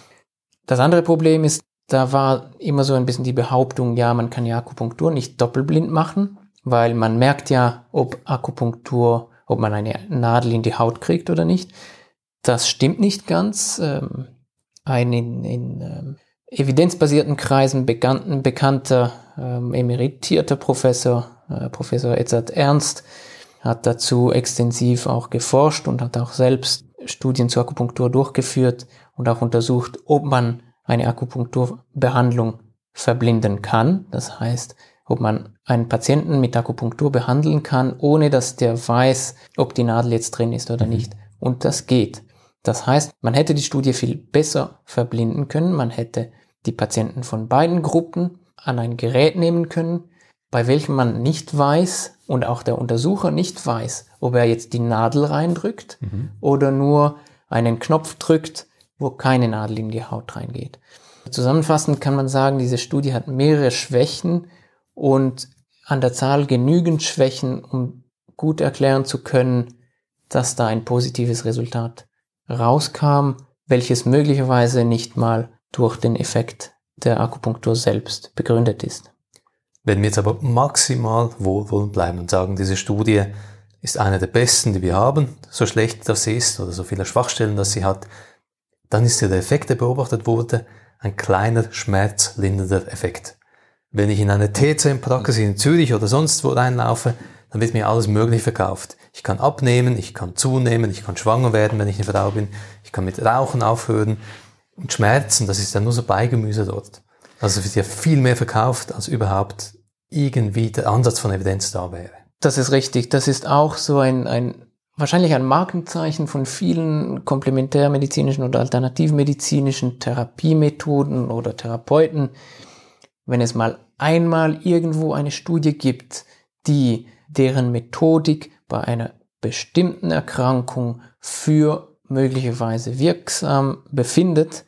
B: Das andere Problem ist, da war immer so ein bisschen die Behauptung, ja, man kann ja Akupunktur nicht doppelblind machen, weil man merkt ja, ob Akupunktur, ob man eine Nadel in die Haut kriegt oder nicht. Das stimmt nicht ganz. Ähm, ein in, in ähm, evidenzbasierten Kreisen bekannten, bekannter ähm, emeritierter Professor, Professor Edzard Ernst, hat dazu extensiv auch geforscht und hat auch selbst Studien zur Akupunktur durchgeführt und auch untersucht, ob man eine Akupunkturbehandlung verblinden kann. Das heißt, ob man einen Patienten mit Akupunktur behandeln kann, ohne dass der weiß, ob die Nadel jetzt drin ist oder mhm. nicht. Und das geht. Das heißt, man hätte die Studie viel besser verblinden können. Man hätte die Patienten von beiden Gruppen an ein Gerät nehmen können, bei welchem man nicht weiß und auch der Untersucher nicht weiß, ob er jetzt die Nadel reindrückt mhm. oder nur einen Knopf drückt, wo keine Nadel in die Haut reingeht. Zusammenfassend kann man sagen, diese Studie hat mehrere Schwächen und an der Zahl genügend Schwächen, um gut erklären zu können, dass da ein positives Resultat rauskam, welches möglicherweise nicht mal durch den Effekt der Akupunktur selbst begründet ist.
A: Wenn wir jetzt aber maximal wohlwollend bleiben und sagen, diese Studie ist eine der besten, die wir haben, so schlecht das ist oder so viele Schwachstellen, dass sie hat, dann ist ja der Effekt, der beobachtet wurde, ein kleiner schmerzlindernder Effekt. Wenn ich in eine TCM-Praxis in Zürich oder sonst wo reinlaufe, dann wird mir alles möglich verkauft. Ich kann abnehmen, ich kann zunehmen, ich kann schwanger werden, wenn ich eine Frau bin, ich kann mit Rauchen aufhören. Und Schmerzen, das ist ja nur so Beigemüse dort. Also wird ja viel mehr verkauft, als überhaupt irgendwie der Ansatz von Evidenz da wäre.
B: Das ist richtig. Das ist auch so ein, ein wahrscheinlich ein Markenzeichen von vielen komplementärmedizinischen oder alternativmedizinischen Therapiemethoden oder Therapeuten, wenn es mal einmal irgendwo eine Studie gibt, die deren Methodik bei einer bestimmten Erkrankung für möglicherweise wirksam befindet,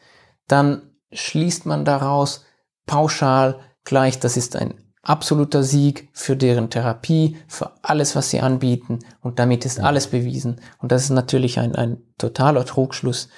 B: dann schließt man daraus pauschal gleich, das ist ein absoluter Sieg für deren Therapie, für alles, was sie anbieten. Und damit ist alles bewiesen. Und das ist natürlich ein, ein totaler Trugschluss.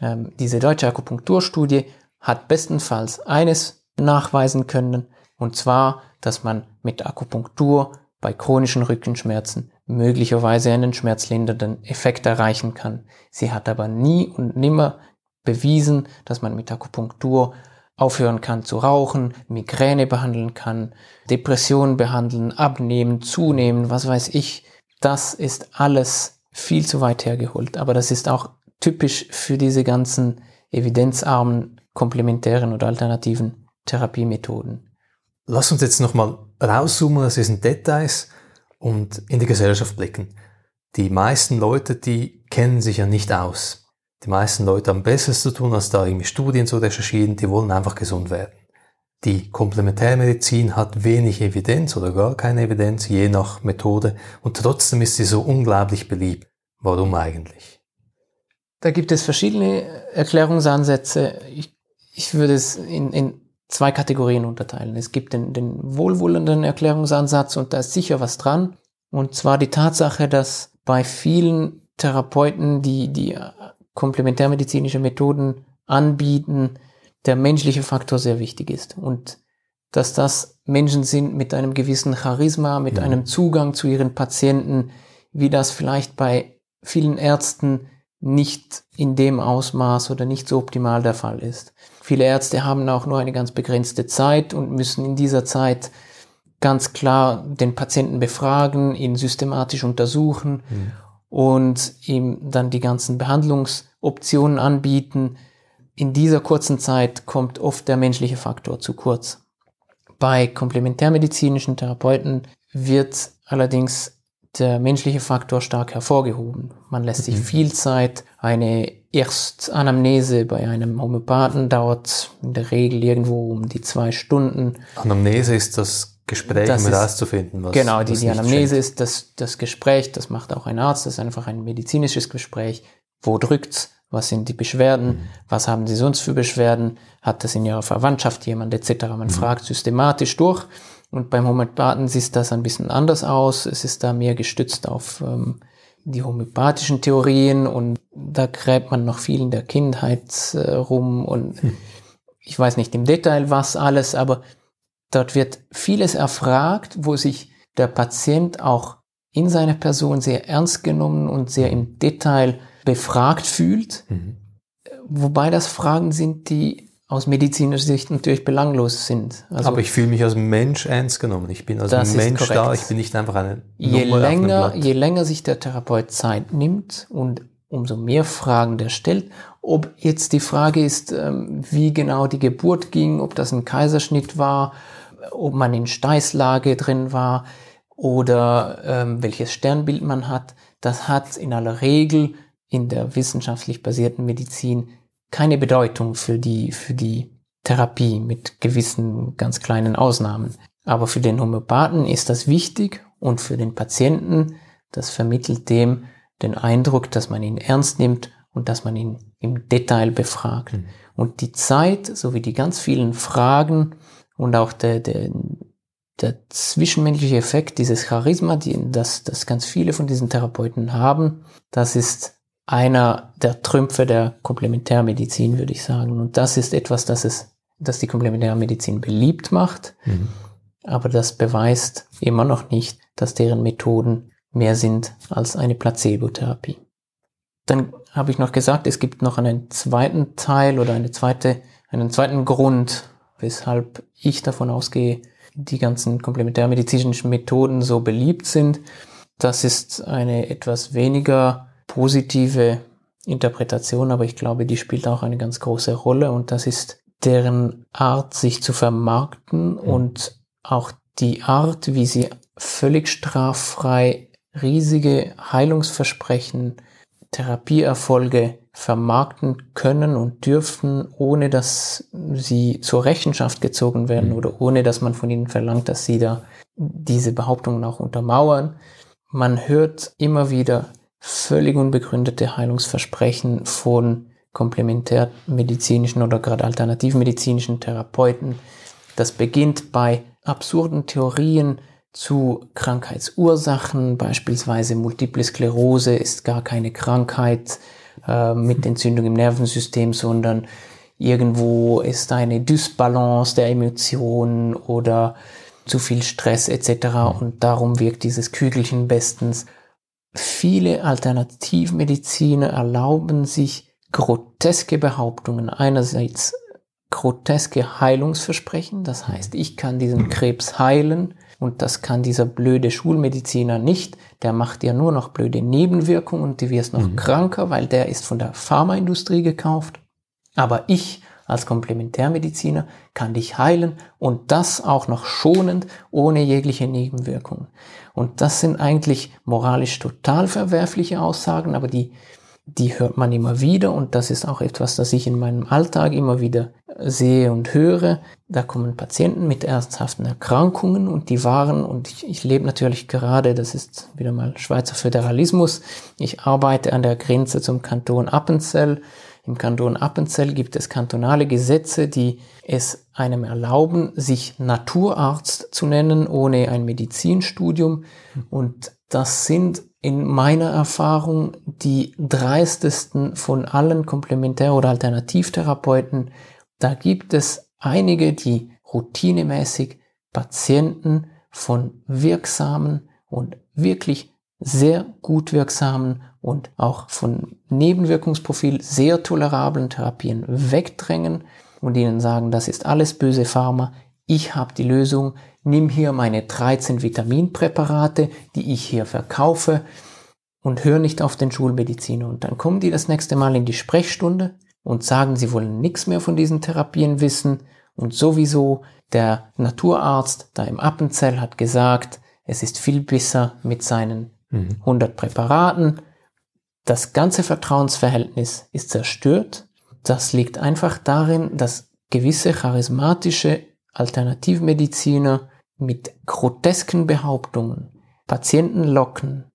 B: Ähm, diese deutsche Akupunkturstudie hat bestenfalls eines nachweisen können, und zwar, dass man mit Akupunktur bei chronischen Rückenschmerzen möglicherweise einen schmerzlindernden Effekt erreichen kann. Sie hat aber nie und nimmer bewiesen, dass man mit Akupunktur aufhören kann zu rauchen, Migräne behandeln kann, Depressionen behandeln, abnehmen, zunehmen, was weiß ich. Das ist alles viel zu weit hergeholt. Aber das ist auch typisch für diese ganzen evidenzarmen, komplementären oder alternativen Therapiemethoden.
A: Lass uns jetzt nochmal rauszoomen aus diesen Details und in die Gesellschaft blicken. Die meisten Leute, die kennen sich ja nicht aus die meisten Leute haben Besseres zu tun, als da irgendwie Studien zu recherchieren, die wollen einfach gesund werden. Die Komplementärmedizin hat wenig Evidenz oder gar keine Evidenz, je nach Methode, und trotzdem ist sie so unglaublich beliebt. Warum eigentlich?
B: Da gibt es verschiedene Erklärungsansätze. Ich, ich würde es in, in zwei Kategorien unterteilen. Es gibt den, den wohlwollenden Erklärungsansatz und da ist sicher was dran. Und zwar die Tatsache, dass bei vielen Therapeuten, die, die komplementärmedizinische Methoden anbieten, der menschliche Faktor sehr wichtig ist und dass das Menschen sind mit einem gewissen Charisma, mit ja. einem Zugang zu ihren Patienten, wie das vielleicht bei vielen Ärzten nicht in dem Ausmaß oder nicht so optimal der Fall ist. Viele Ärzte haben auch nur eine ganz begrenzte Zeit und müssen in dieser Zeit ganz klar den Patienten befragen, ihn systematisch untersuchen mhm und ihm dann die ganzen Behandlungsoptionen anbieten. In dieser kurzen Zeit kommt oft der menschliche Faktor zu kurz. Bei komplementärmedizinischen Therapeuten wird allerdings der menschliche Faktor stark hervorgehoben. Man lässt sich mhm. viel Zeit, eine Erstanamnese bei einem Homöopathen dauert in der Regel irgendwo um die zwei Stunden.
A: Anamnese ist das Gespräch,
B: Das
A: um herauszufinden, was
B: genau, die,
A: was
B: die Anamnese ist das, das Gespräch, das macht auch ein Arzt, das ist einfach ein medizinisches Gespräch. Wo drückt's? Was sind die Beschwerden?
A: Mhm.
B: Was haben Sie sonst für Beschwerden? Hat das in Ihrer Verwandtschaft jemand etc.?
A: Mhm.
B: Man fragt systematisch durch. Und beim Homöopathen sieht das ein bisschen anders aus. Es ist da mehr gestützt auf ähm, die homöopathischen Theorien und da gräbt man noch viel in der Kindheit äh, rum und ich weiß nicht im Detail was alles, aber dort wird vieles erfragt, wo sich der Patient auch in seiner Person sehr ernst genommen und sehr im Detail befragt fühlt,
A: Mhm.
B: wobei das Fragen sind, die aus medizinischer Sicht natürlich belanglos sind. Also
A: Aber ich fühle mich als Mensch ernst genommen. Ich bin als Mensch da. Ich bin nicht einfach eine
B: je
A: Nummer
B: länger, je länger sich der Therapeut Zeit nimmt und umso mehr Fragen der stellt, ob jetzt die Frage ist, ähm, wie genau die Geburt ging, ob das ein Kaiserschnitt war, ob man in Steißlage drin war oder ähm, welches Sternbild man hat, das hat in aller Regel in der wissenschaftlich basierten Medizin keine Bedeutung für die, für die Therapie mit gewissen ganz kleinen Ausnahmen. Aber für den Homöopathen ist das wichtig und für den Patienten, das vermittelt dem den Eindruck, dass man ihn ernst nimmt und dass man ihn im Detail befragt.
A: Mhm.
B: Und die Zeit sowie die ganz vielen Fragen und auch der, der, der zwischenmenschliche Effekt, dieses Charisma, die, das, das ganz viele von diesen Therapeuten haben, das ist einer der Trümpfe der Komplementärmedizin, würde ich sagen. Und das ist etwas, das es, das die Komplementärmedizin beliebt macht,
A: Mhm.
B: aber das beweist immer noch nicht, dass deren Methoden mehr sind als eine Placebotherapie. Dann habe ich noch gesagt, es gibt noch einen zweiten Teil oder eine zweite, einen zweiten Grund, weshalb ich davon ausgehe, die ganzen komplementärmedizinischen Methoden so beliebt sind. Das ist eine etwas weniger positive Interpretation, aber ich glaube, die spielt auch eine ganz große Rolle und das ist deren Art, sich zu vermarkten und auch die Art, wie sie völlig straffrei riesige Heilungsversprechen, Therapieerfolge vermarkten können und dürfen, ohne dass sie zur Rechenschaft gezogen werden
A: Mhm.
B: oder ohne dass man von ihnen verlangt, dass sie da diese Behauptungen auch untermauern. Man hört immer wieder völlig unbegründete Heilungsversprechen von komplementärmedizinischen oder gerade alternativmedizinischen Therapeuten. Das beginnt bei absurden Theorien zu Krankheitsursachen, beispielsweise Multiple Sklerose ist gar keine Krankheit äh, mit (laughs) Entzündung im Nervensystem, sondern irgendwo ist eine Dysbalance der Emotionen oder zu viel Stress etc. Und darum wirkt dieses Kügelchen bestens. Viele Alternativmediziner erlauben sich groteske Behauptungen. Einerseits groteske Heilungsversprechen, das heißt, ich kann diesen Krebs heilen und das kann dieser blöde Schulmediziner nicht. Der macht ja nur noch blöde Nebenwirkungen und die wirst noch kranker, weil der ist von der Pharmaindustrie gekauft. Aber ich als Komplementärmediziner kann dich heilen und das auch noch schonend, ohne jegliche Nebenwirkungen. Und das sind eigentlich moralisch total verwerfliche Aussagen, aber die, die hört man immer wieder und das ist auch etwas, das ich in meinem Alltag immer wieder sehe und höre. Da kommen Patienten mit ernsthaften Erkrankungen und die waren, und ich, ich lebe natürlich gerade, das ist wieder mal Schweizer Föderalismus, ich arbeite an der Grenze zum Kanton Appenzell. Im Kanton Appenzell gibt es kantonale Gesetze, die es einem erlauben, sich Naturarzt zu nennen, ohne ein Medizinstudium. Und das sind in meiner Erfahrung die dreistesten von allen Komplementär- oder Alternativtherapeuten. Da gibt es einige, die routinemäßig Patienten von wirksamen und wirklich sehr gut wirksamen und auch von Nebenwirkungsprofil sehr tolerablen Therapien wegdrängen und ihnen sagen, das ist alles böse Pharma, ich habe die Lösung, nimm hier meine 13 Vitaminpräparate, die ich hier verkaufe und hör nicht auf den Schulmediziner. Und dann kommen die das nächste Mal in die Sprechstunde und sagen, sie wollen nichts mehr von diesen Therapien wissen und sowieso der Naturarzt da im Appenzell hat gesagt, es ist viel besser mit seinen 100 Präparaten. das ganze Vertrauensverhältnis ist zerstört. Das liegt einfach darin, dass gewisse charismatische Alternativmediziner mit grotesken Behauptungen Patienten locken,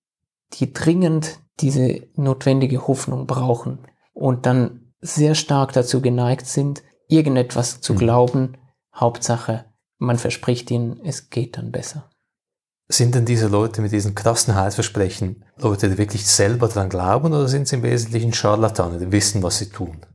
B: die dringend diese notwendige Hoffnung brauchen und dann sehr stark dazu geneigt sind, irgendetwas zu mhm. glauben. Hauptsache, man verspricht ihnen, es geht dann besser.
A: Sind denn diese Leute mit diesen krassen Heilsversprechen Leute, die wirklich selber daran glauben oder sind sie im Wesentlichen Scharlatane, die wissen, was sie tun?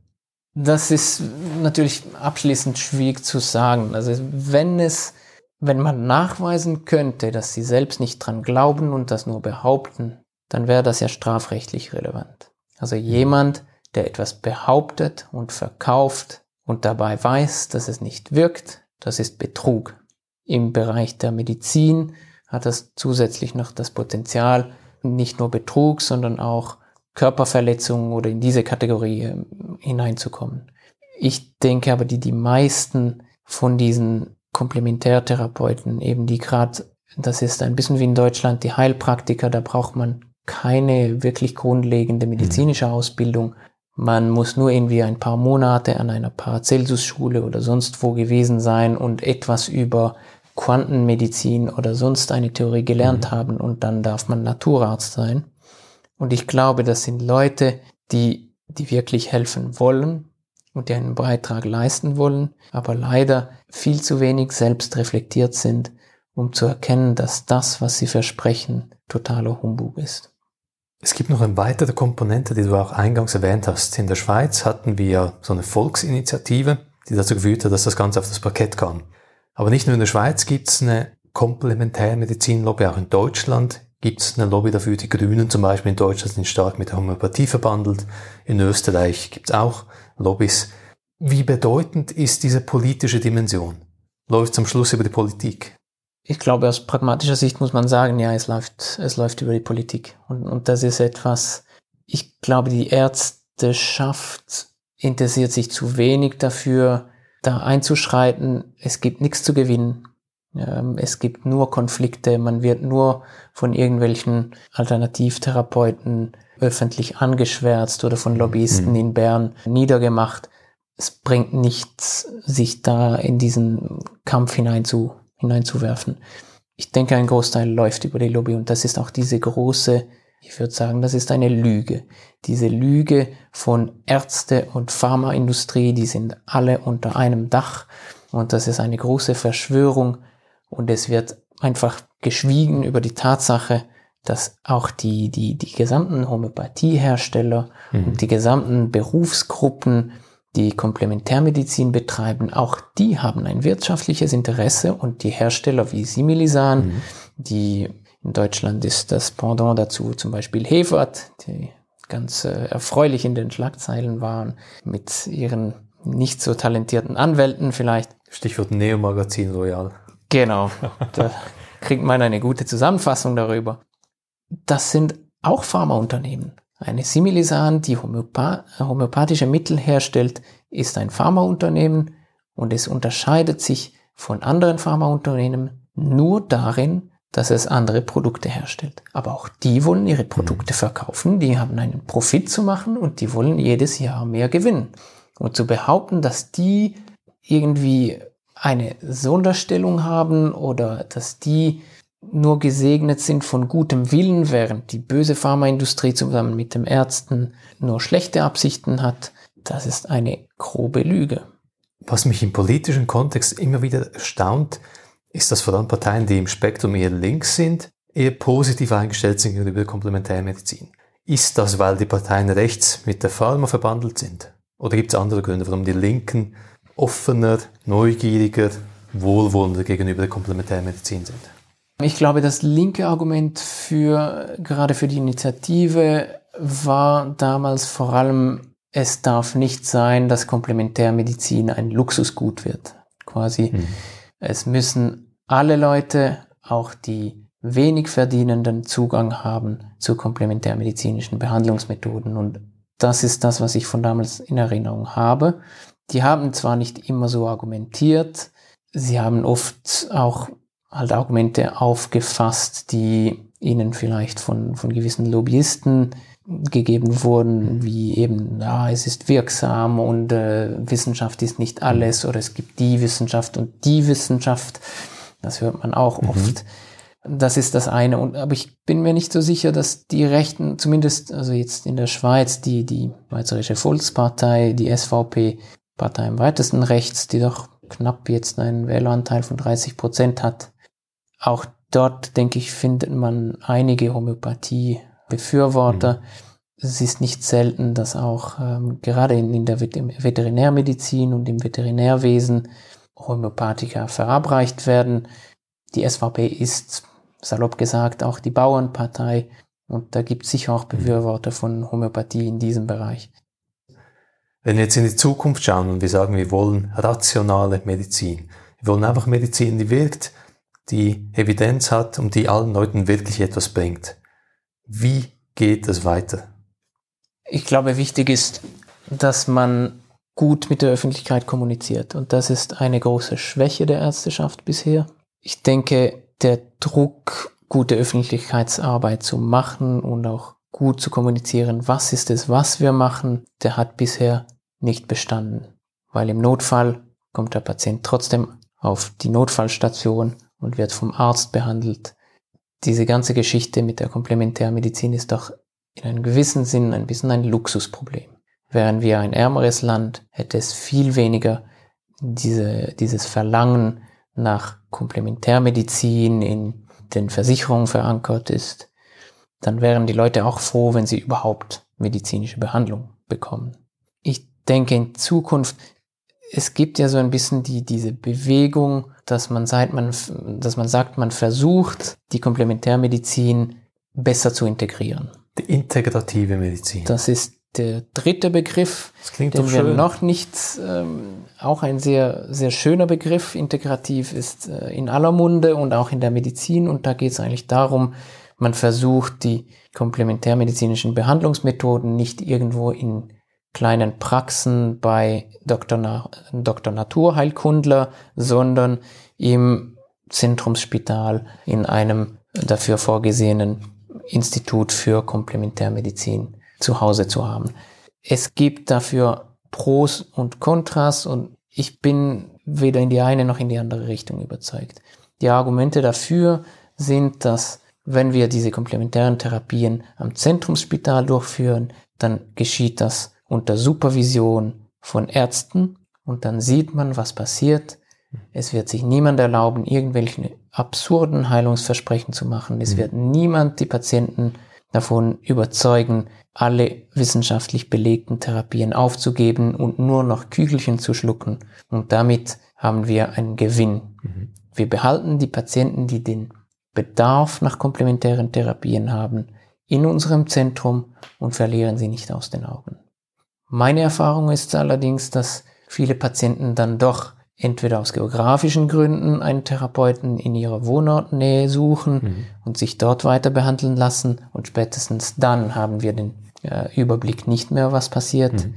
B: Das ist natürlich abschließend schwierig zu sagen. Also wenn es, wenn man nachweisen könnte, dass sie selbst nicht dran glauben und das nur behaupten, dann wäre das ja strafrechtlich relevant. Also jemand, der etwas behauptet und verkauft und dabei weiß, dass es nicht wirkt, das ist Betrug. Im Bereich der Medizin hat das zusätzlich noch das Potenzial, nicht nur Betrug, sondern auch Körperverletzungen oder in diese Kategorie äh, hineinzukommen. Ich denke aber, die, die meisten von diesen Komplementärtherapeuten, eben die gerade, das ist ein bisschen wie in Deutschland, die Heilpraktiker, da braucht man keine wirklich grundlegende medizinische Ausbildung. Man muss nur irgendwie ein paar Monate an einer Paracelsus-Schule oder sonst wo gewesen sein und etwas über Quantenmedizin oder sonst eine Theorie gelernt mhm. haben und dann darf man Naturarzt sein. Und ich glaube, das sind Leute, die, die wirklich helfen wollen und die einen Beitrag leisten wollen, aber leider viel zu wenig selbst reflektiert sind, um zu erkennen, dass das, was sie versprechen, totaler Humbug ist.
A: Es gibt noch eine weitere Komponente, die du auch eingangs erwähnt hast. In der Schweiz hatten wir so eine Volksinitiative, die dazu geführt hat, dass das Ganze auf das Parkett kam. Aber nicht nur in der Schweiz gibt es eine Komplementärmedizinlobby, auch in Deutschland gibt es eine Lobby dafür. Die Grünen zum Beispiel in Deutschland sind stark mit der Homöopathie verbandelt. In Österreich gibt es auch Lobbys. Wie bedeutend ist diese politische Dimension? Läuft es am Schluss über die Politik?
B: Ich glaube, aus pragmatischer Sicht muss man sagen, ja, es läuft, es läuft über die Politik. Und, und das ist etwas, ich glaube, die Ärzteschaft interessiert sich zu wenig dafür, da einzuschreiten. Es gibt nichts zu gewinnen. Ähm, es gibt nur Konflikte. Man wird nur von irgendwelchen Alternativtherapeuten öffentlich angeschwärzt oder von Lobbyisten mhm. in Bern niedergemacht. Es bringt nichts, sich da in diesen Kampf hineinzu, hineinzuwerfen. Ich denke, ein Großteil läuft über die Lobby und das ist auch diese große ich würde sagen, das ist eine Lüge. Diese Lüge von Ärzte und Pharmaindustrie, die sind alle unter einem Dach und das ist eine große Verschwörung und es wird einfach geschwiegen über die Tatsache, dass auch die, die, die gesamten Homöopathiehersteller mhm. und die gesamten Berufsgruppen, die Komplementärmedizin betreiben, auch die haben ein wirtschaftliches Interesse und die Hersteller wie Similisan, mhm. die in Deutschland ist das Pendant dazu zum Beispiel Hefert, die ganz äh, erfreulich in den Schlagzeilen waren, mit ihren nicht so talentierten Anwälten vielleicht.
A: Stichwort Neo-Magazin Royal.
B: Genau, da kriegt man eine gute Zusammenfassung darüber. Das sind auch Pharmaunternehmen. Eine Similisan, die Homöopath homöopathische Mittel herstellt, ist ein Pharmaunternehmen und es unterscheidet sich von anderen Pharmaunternehmen nur darin, dass es andere Produkte herstellt. Aber auch die wollen ihre Produkte mhm. verkaufen, die haben einen Profit zu machen und die wollen jedes Jahr mehr gewinnen. Und zu behaupten, dass die irgendwie eine Sonderstellung haben oder dass die nur gesegnet sind von gutem Willen, während die böse Pharmaindustrie zusammen mit den Ärzten nur schlechte Absichten hat, das ist eine grobe Lüge.
A: Was mich im politischen Kontext immer wieder erstaunt, ist, dass vor allem Parteien, die im Spektrum eher links sind, eher positiv eingestellt sind gegenüber der Komplementärmedizin. Ist das, weil die Parteien rechts mit der Pharma verbandelt sind? Oder gibt es andere Gründe, warum die Linken offener, neugieriger, wohlwollender gegenüber der Komplementärmedizin sind?
B: Ich glaube, das linke Argument für, gerade für die Initiative war damals vor allem, es darf nicht sein, dass Komplementärmedizin ein Luxusgut wird. Quasi, mhm. es müssen alle Leute, auch die wenig verdienenden, Zugang haben zu komplementärmedizinischen Behandlungsmethoden. Und das ist das, was ich von damals in Erinnerung habe. Die haben zwar nicht immer so argumentiert, sie haben oft auch halt Argumente aufgefasst, die ihnen vielleicht von, von gewissen Lobbyisten gegeben wurden, wie eben, ja, es ist wirksam und äh, Wissenschaft ist nicht alles oder es gibt die Wissenschaft und die Wissenschaft. Das hört man auch mhm. oft. Das ist das eine. Und, aber ich bin mir nicht so sicher, dass die Rechten, zumindest also jetzt in der Schweiz, die, die Schweizerische Volkspartei, die SVP, Partei im weitesten rechts, die doch knapp jetzt einen Wähleranteil von 30 Prozent hat. Auch dort, denke ich, findet man einige Homöopathie-Befürworter. Mhm. Es ist nicht selten, dass auch ähm, gerade in, in der Veterinärmedizin und im Veterinärwesen Homöopathika verabreicht werden. Die SVP ist salopp gesagt auch die Bauernpartei und da gibt es sicher auch Befürworter von Homöopathie in diesem Bereich.
A: Wenn wir jetzt in die Zukunft schauen und wir sagen, wir wollen rationale Medizin, wir wollen einfach Medizin, die wirkt, die Evidenz hat und die allen Leuten wirklich etwas bringt. Wie geht es weiter?
B: Ich glaube, wichtig ist, dass man gut mit der Öffentlichkeit kommuniziert. Und das ist eine große Schwäche der Ärzteschaft bisher. Ich denke, der Druck, gute Öffentlichkeitsarbeit zu machen und auch gut zu kommunizieren, was ist es, was wir machen, der hat bisher nicht bestanden. Weil im Notfall kommt der Patient trotzdem auf die Notfallstation und wird vom Arzt behandelt. Diese ganze Geschichte mit der Komplementärmedizin ist doch in einem gewissen Sinn ein bisschen ein Luxusproblem. Wären wir ein ärmeres Land, hätte es viel weniger diese, dieses Verlangen nach Komplementärmedizin in den Versicherungen verankert ist, dann wären die Leute auch froh, wenn sie überhaupt medizinische Behandlung bekommen. Denke in Zukunft, es gibt ja so ein bisschen die, diese Bewegung, dass man, sagt, man, dass man sagt, man versucht, die Komplementärmedizin besser zu integrieren.
A: Die integrative Medizin.
B: Das ist der dritte Begriff, den wir schön. noch nicht, ähm, auch ein sehr, sehr schöner Begriff, integrativ ist äh, in aller Munde und auch in der Medizin. Und da geht es eigentlich darum, man versucht die komplementärmedizinischen Behandlungsmethoden nicht irgendwo in kleinen Praxen bei Dr. Na Dr. Naturheilkundler, sondern im Zentrumsspital in einem dafür vorgesehenen Institut für Komplementärmedizin zu Hause zu haben. Es gibt dafür Pros und Kontras und ich bin weder in die eine noch in die andere Richtung überzeugt. Die Argumente dafür sind, dass wenn wir diese komplementären Therapien am Zentrumsspital durchführen, dann geschieht das unter Supervision von Ärzten und dann sieht man, was passiert. Es wird sich niemand erlauben, irgendwelche absurden Heilungsversprechen zu machen. Es mhm. wird niemand die Patienten davon überzeugen, alle wissenschaftlich belegten Therapien aufzugeben und nur noch Kügelchen zu schlucken. Und damit haben wir einen Gewinn. Mhm. Wir behalten die Patienten, die den Bedarf nach komplementären Therapien haben, in unserem Zentrum und verlieren sie nicht aus den Augen. Meine Erfahrung ist allerdings, dass viele Patienten dann doch entweder aus geografischen Gründen einen Therapeuten in ihrer Wohnortnähe suchen mhm. und sich dort weiter behandeln lassen und spätestens dann haben wir den äh, Überblick nicht mehr, was passiert. Mhm.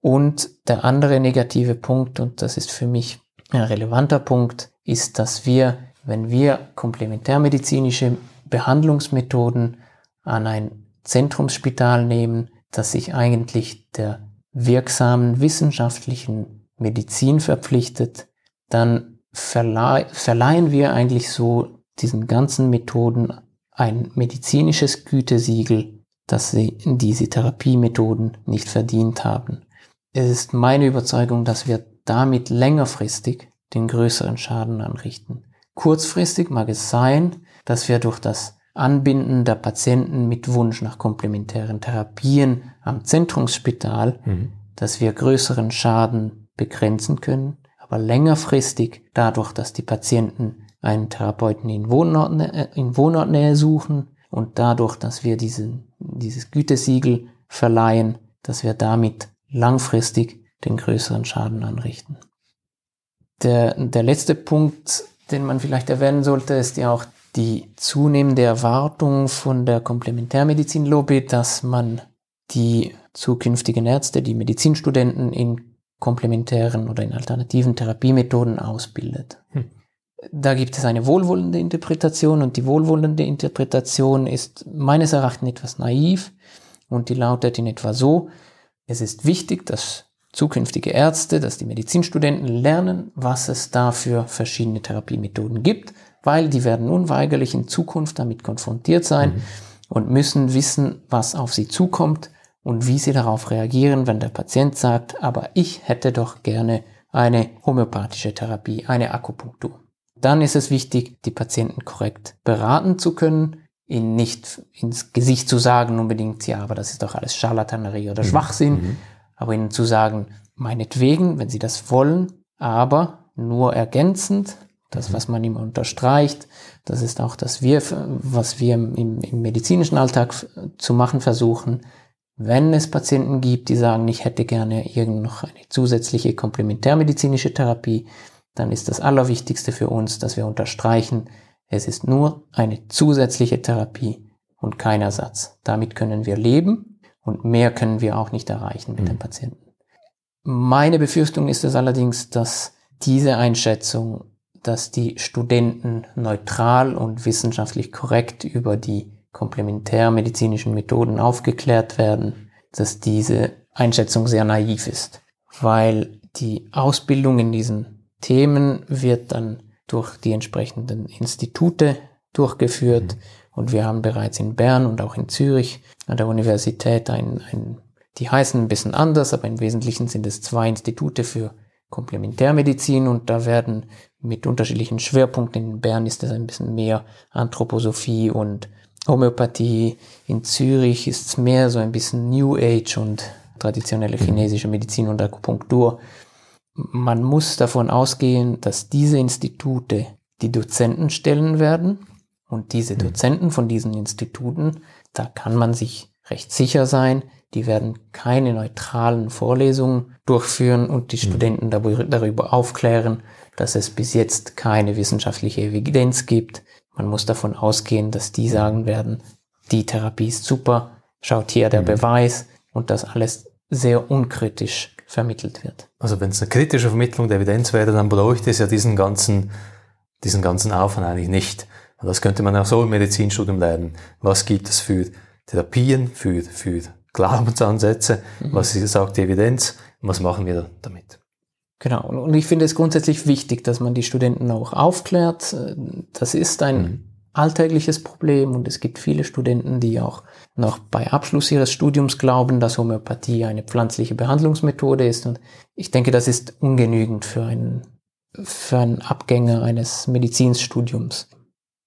B: Und der andere negative Punkt, und das ist für mich ein relevanter Punkt, ist, dass wir, wenn wir komplementärmedizinische Behandlungsmethoden an ein Zentrumsspital nehmen, dass sich eigentlich der wirksamen wissenschaftlichen Medizin verpflichtet, dann verleih verleihen wir eigentlich so diesen ganzen Methoden ein medizinisches Gütesiegel, dass sie diese Therapiemethoden nicht verdient haben. Es ist meine Überzeugung, dass wir damit längerfristig den größeren Schaden anrichten. Kurzfristig mag es sein, dass wir durch das Anbinden der Patienten mit Wunsch nach komplementären Therapien am Zentrumsspital, mhm. dass wir größeren Schaden begrenzen können, aber längerfristig dadurch, dass die Patienten einen Therapeuten in, Wohnortnähe, äh, in Wohnortnähe suchen und dadurch, dass wir diesen, dieses Gütesiegel verleihen, dass wir damit langfristig den größeren Schaden anrichten. Der, der letzte Punkt, den man vielleicht erwähnen sollte, ist ja auch die zunehmende Erwartung von der Komplementärmedizin-Lobby, dass man die zukünftigen Ärzte, die Medizinstudenten in komplementären oder in alternativen Therapiemethoden ausbildet. Hm. Da gibt es eine wohlwollende Interpretation und die wohlwollende Interpretation ist meines Erachtens etwas naiv und die lautet in etwa so, es ist wichtig, dass zukünftige Ärzte, dass die Medizinstudenten lernen, was es da für verschiedene Therapiemethoden gibt, weil die werden unweigerlich in Zukunft damit konfrontiert sein mhm. und müssen wissen, was auf sie zukommt und wie sie darauf reagieren, wenn der Patient sagt, aber ich hätte doch gerne eine homöopathische Therapie, eine Akupunktur. Dann ist es wichtig, die Patienten korrekt beraten zu können, ihnen nicht ins Gesicht zu sagen unbedingt, ja, aber das ist doch alles Scharlatanerie oder mhm. Schwachsinn, mhm aber ihnen zu sagen, meinetwegen, wenn sie das wollen, aber nur ergänzend, das, mhm. was man ihm unterstreicht, das ist auch das wir, was wir im, im medizinischen Alltag zu machen versuchen. Wenn es Patienten gibt, die sagen, ich hätte gerne irgend noch eine zusätzliche komplementärmedizinische Therapie, dann ist das Allerwichtigste für uns, dass wir unterstreichen, es ist nur eine zusätzliche Therapie und kein Ersatz. Damit können wir leben und mehr können wir auch nicht erreichen mit mhm. den Patienten. Meine Befürchtung ist es allerdings, dass diese Einschätzung, dass die Studenten neutral und wissenschaftlich korrekt über die komplementärmedizinischen Methoden aufgeklärt werden, dass diese Einschätzung sehr naiv ist, weil die Ausbildung in diesen Themen wird dann durch die entsprechenden Institute durchgeführt. Mhm. Und wir haben bereits in Bern und auch in Zürich an der Universität ein, ein die heißen ein bisschen anders, aber im Wesentlichen sind es zwei Institute für Komplementärmedizin. Und da werden mit unterschiedlichen Schwerpunkten, in Bern ist es ein bisschen mehr Anthroposophie und Homöopathie, in Zürich ist es mehr so ein bisschen New Age und traditionelle mhm. chinesische Medizin und Akupunktur. Man muss davon ausgehen, dass diese Institute die Dozenten stellen werden und diese mhm. Dozenten von diesen Instituten, da kann man sich recht sicher sein, die werden keine neutralen Vorlesungen durchführen und die mhm. Studenten darüber aufklären, dass es bis jetzt keine wissenschaftliche Evidenz gibt. Man muss davon ausgehen, dass die sagen werden, die Therapie ist super, schaut hier der mhm. Beweis und das alles sehr unkritisch vermittelt wird.
A: Also wenn es eine kritische Vermittlung der Evidenz wäre, dann bräuchte es ja diesen ganzen, diesen ganzen Aufwand eigentlich nicht. Und das könnte man auch so im Medizinstudium lernen. Was gibt es für Therapien, für, für Glaubensansätze? Mhm. Was sagt die Evidenz? Was machen wir damit?
B: Genau. Und ich finde es grundsätzlich wichtig, dass man die Studenten auch aufklärt. Das ist ein mhm. alltägliches Problem und es gibt viele Studenten, die auch noch bei Abschluss ihres Studiums glauben, dass Homöopathie eine pflanzliche Behandlungsmethode ist. Und ich denke, das ist ungenügend für einen, für einen Abgänger eines Medizinstudiums.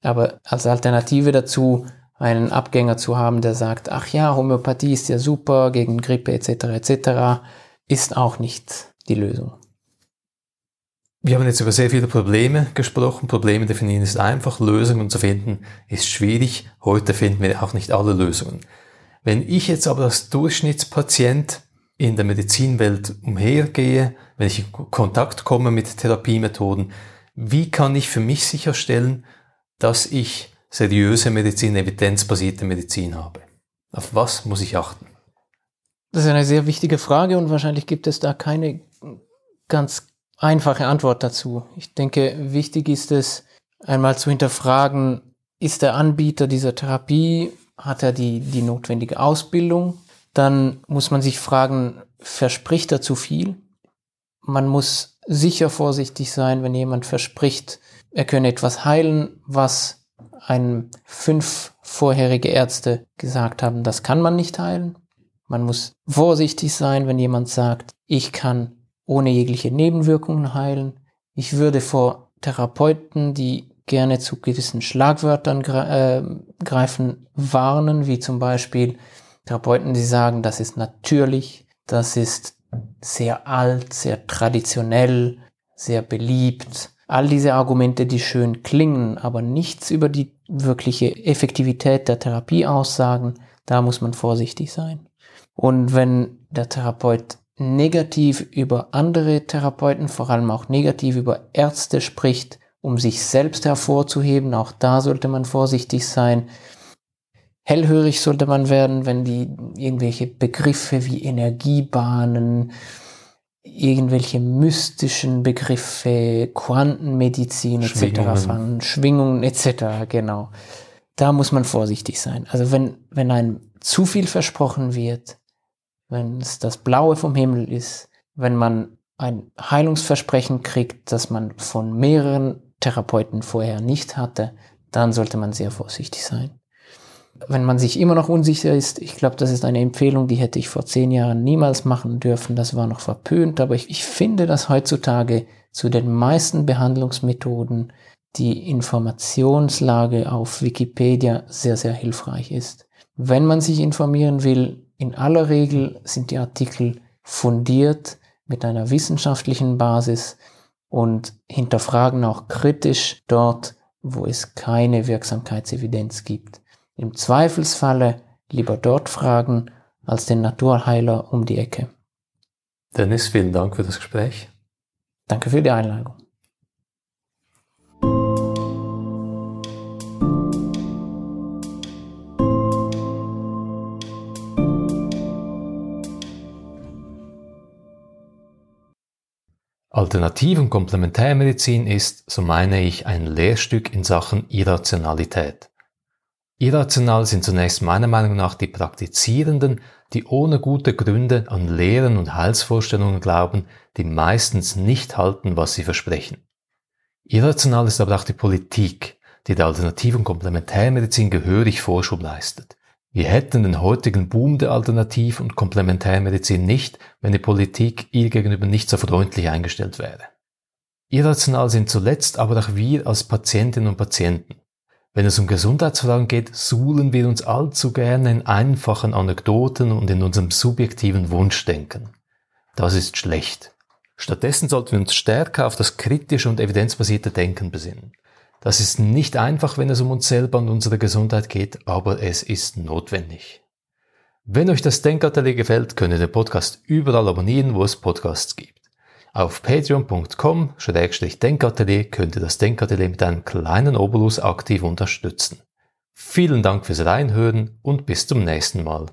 B: Aber als Alternative dazu einen Abgänger zu haben, der sagt, ach ja, Homöopathie ist ja super gegen Grippe etc. etc., ist auch nicht die Lösung.
A: Wir haben jetzt über sehr viele Probleme gesprochen. Probleme definieren ist einfach, Lösungen zu finden ist schwierig. Heute finden wir auch nicht alle Lösungen. Wenn ich jetzt aber als Durchschnittspatient in der Medizinwelt umhergehe, wenn ich in Kontakt komme mit Therapiemethoden, wie kann ich für mich sicherstellen, dass ich seriöse Medizin, evidenzbasierte Medizin habe? Auf was muss ich achten?
B: Das ist eine sehr wichtige Frage und wahrscheinlich gibt es da keine ganz einfache Antwort dazu. Ich denke, wichtig ist es, einmal zu hinterfragen, ist der Anbieter dieser Therapie, hat er die, die notwendige Ausbildung? Dann muss man sich fragen, verspricht er zu viel? Man muss sicher vorsichtig sein, wenn jemand verspricht, er könne etwas heilen, was einem fünf vorherige Ärzte gesagt haben, das kann man nicht heilen. Man muss vorsichtig sein, wenn jemand sagt, ich kann ohne jegliche Nebenwirkungen heilen. Ich würde vor Therapeuten, die gerne zu gewissen Schlagwörtern äh, greifen, warnen, wie zum Beispiel Therapeuten, die sagen, das ist natürlich, das ist sehr alt, sehr traditionell, sehr beliebt, all diese Argumente, die schön klingen, aber nichts über die wirkliche Effektivität der Therapie aussagen, da muss man vorsichtig sein. Und wenn der Therapeut negativ über andere Therapeuten, vor allem auch negativ über Ärzte spricht, um sich selbst hervorzuheben, auch da sollte man vorsichtig sein. Hellhörig sollte man werden, wenn die irgendwelche Begriffe wie Energiebahnen, irgendwelche mystischen Begriffe, Quantenmedizin etc.
A: Schwingungen.
B: fangen, Schwingungen etc. Genau. Da muss man vorsichtig sein. Also wenn, wenn einem zu viel versprochen wird, wenn es das Blaue vom Himmel ist, wenn man ein Heilungsversprechen kriegt, das man von mehreren Therapeuten vorher nicht hatte, dann sollte man sehr vorsichtig sein. Wenn man sich immer noch unsicher ist, ich glaube, das ist eine Empfehlung, die hätte ich vor zehn Jahren niemals machen dürfen. Das war noch verpönt, aber ich, ich finde, dass heutzutage zu den meisten Behandlungsmethoden die Informationslage auf Wikipedia sehr, sehr hilfreich ist. Wenn man sich informieren will, in aller Regel sind die Artikel fundiert mit einer wissenschaftlichen Basis und hinterfragen auch kritisch dort, wo es keine Wirksamkeitsevidenz gibt. Im Zweifelsfalle lieber dort fragen als den Naturheiler um die Ecke.
A: Dennis, vielen Dank für das Gespräch.
B: Danke für die Einladung.
A: Alternativ- und Komplementärmedizin ist, so meine ich, ein Lehrstück in Sachen Irrationalität. Irrational sind zunächst meiner Meinung nach die Praktizierenden, die ohne gute Gründe an Lehren und Heilsvorstellungen glauben, die meistens nicht halten, was sie versprechen. Irrational ist aber auch die Politik, die der Alternativ- und Komplementärmedizin gehörig Vorschub leistet. Wir hätten den heutigen Boom der Alternativ- und Komplementärmedizin nicht, wenn die Politik ihr gegenüber nicht so freundlich eingestellt wäre. Irrational sind zuletzt aber auch wir als Patientinnen und Patienten. Wenn es um Gesundheitsfragen geht, suhlen wir uns allzu gerne in einfachen Anekdoten und in unserem subjektiven Wunschdenken. Das ist schlecht. Stattdessen sollten wir uns stärker auf das kritische und evidenzbasierte Denken besinnen. Das ist nicht einfach, wenn es um uns selber und unsere Gesundheit geht, aber es ist notwendig. Wenn euch das Denkatelier gefällt, könnt ihr den Podcast überall abonnieren, wo es Podcasts gibt. Auf patreon.com-denkatelier könnt ihr das Denkatelier mit einem kleinen Obolus aktiv unterstützen. Vielen Dank fürs Reinhören und bis zum nächsten Mal.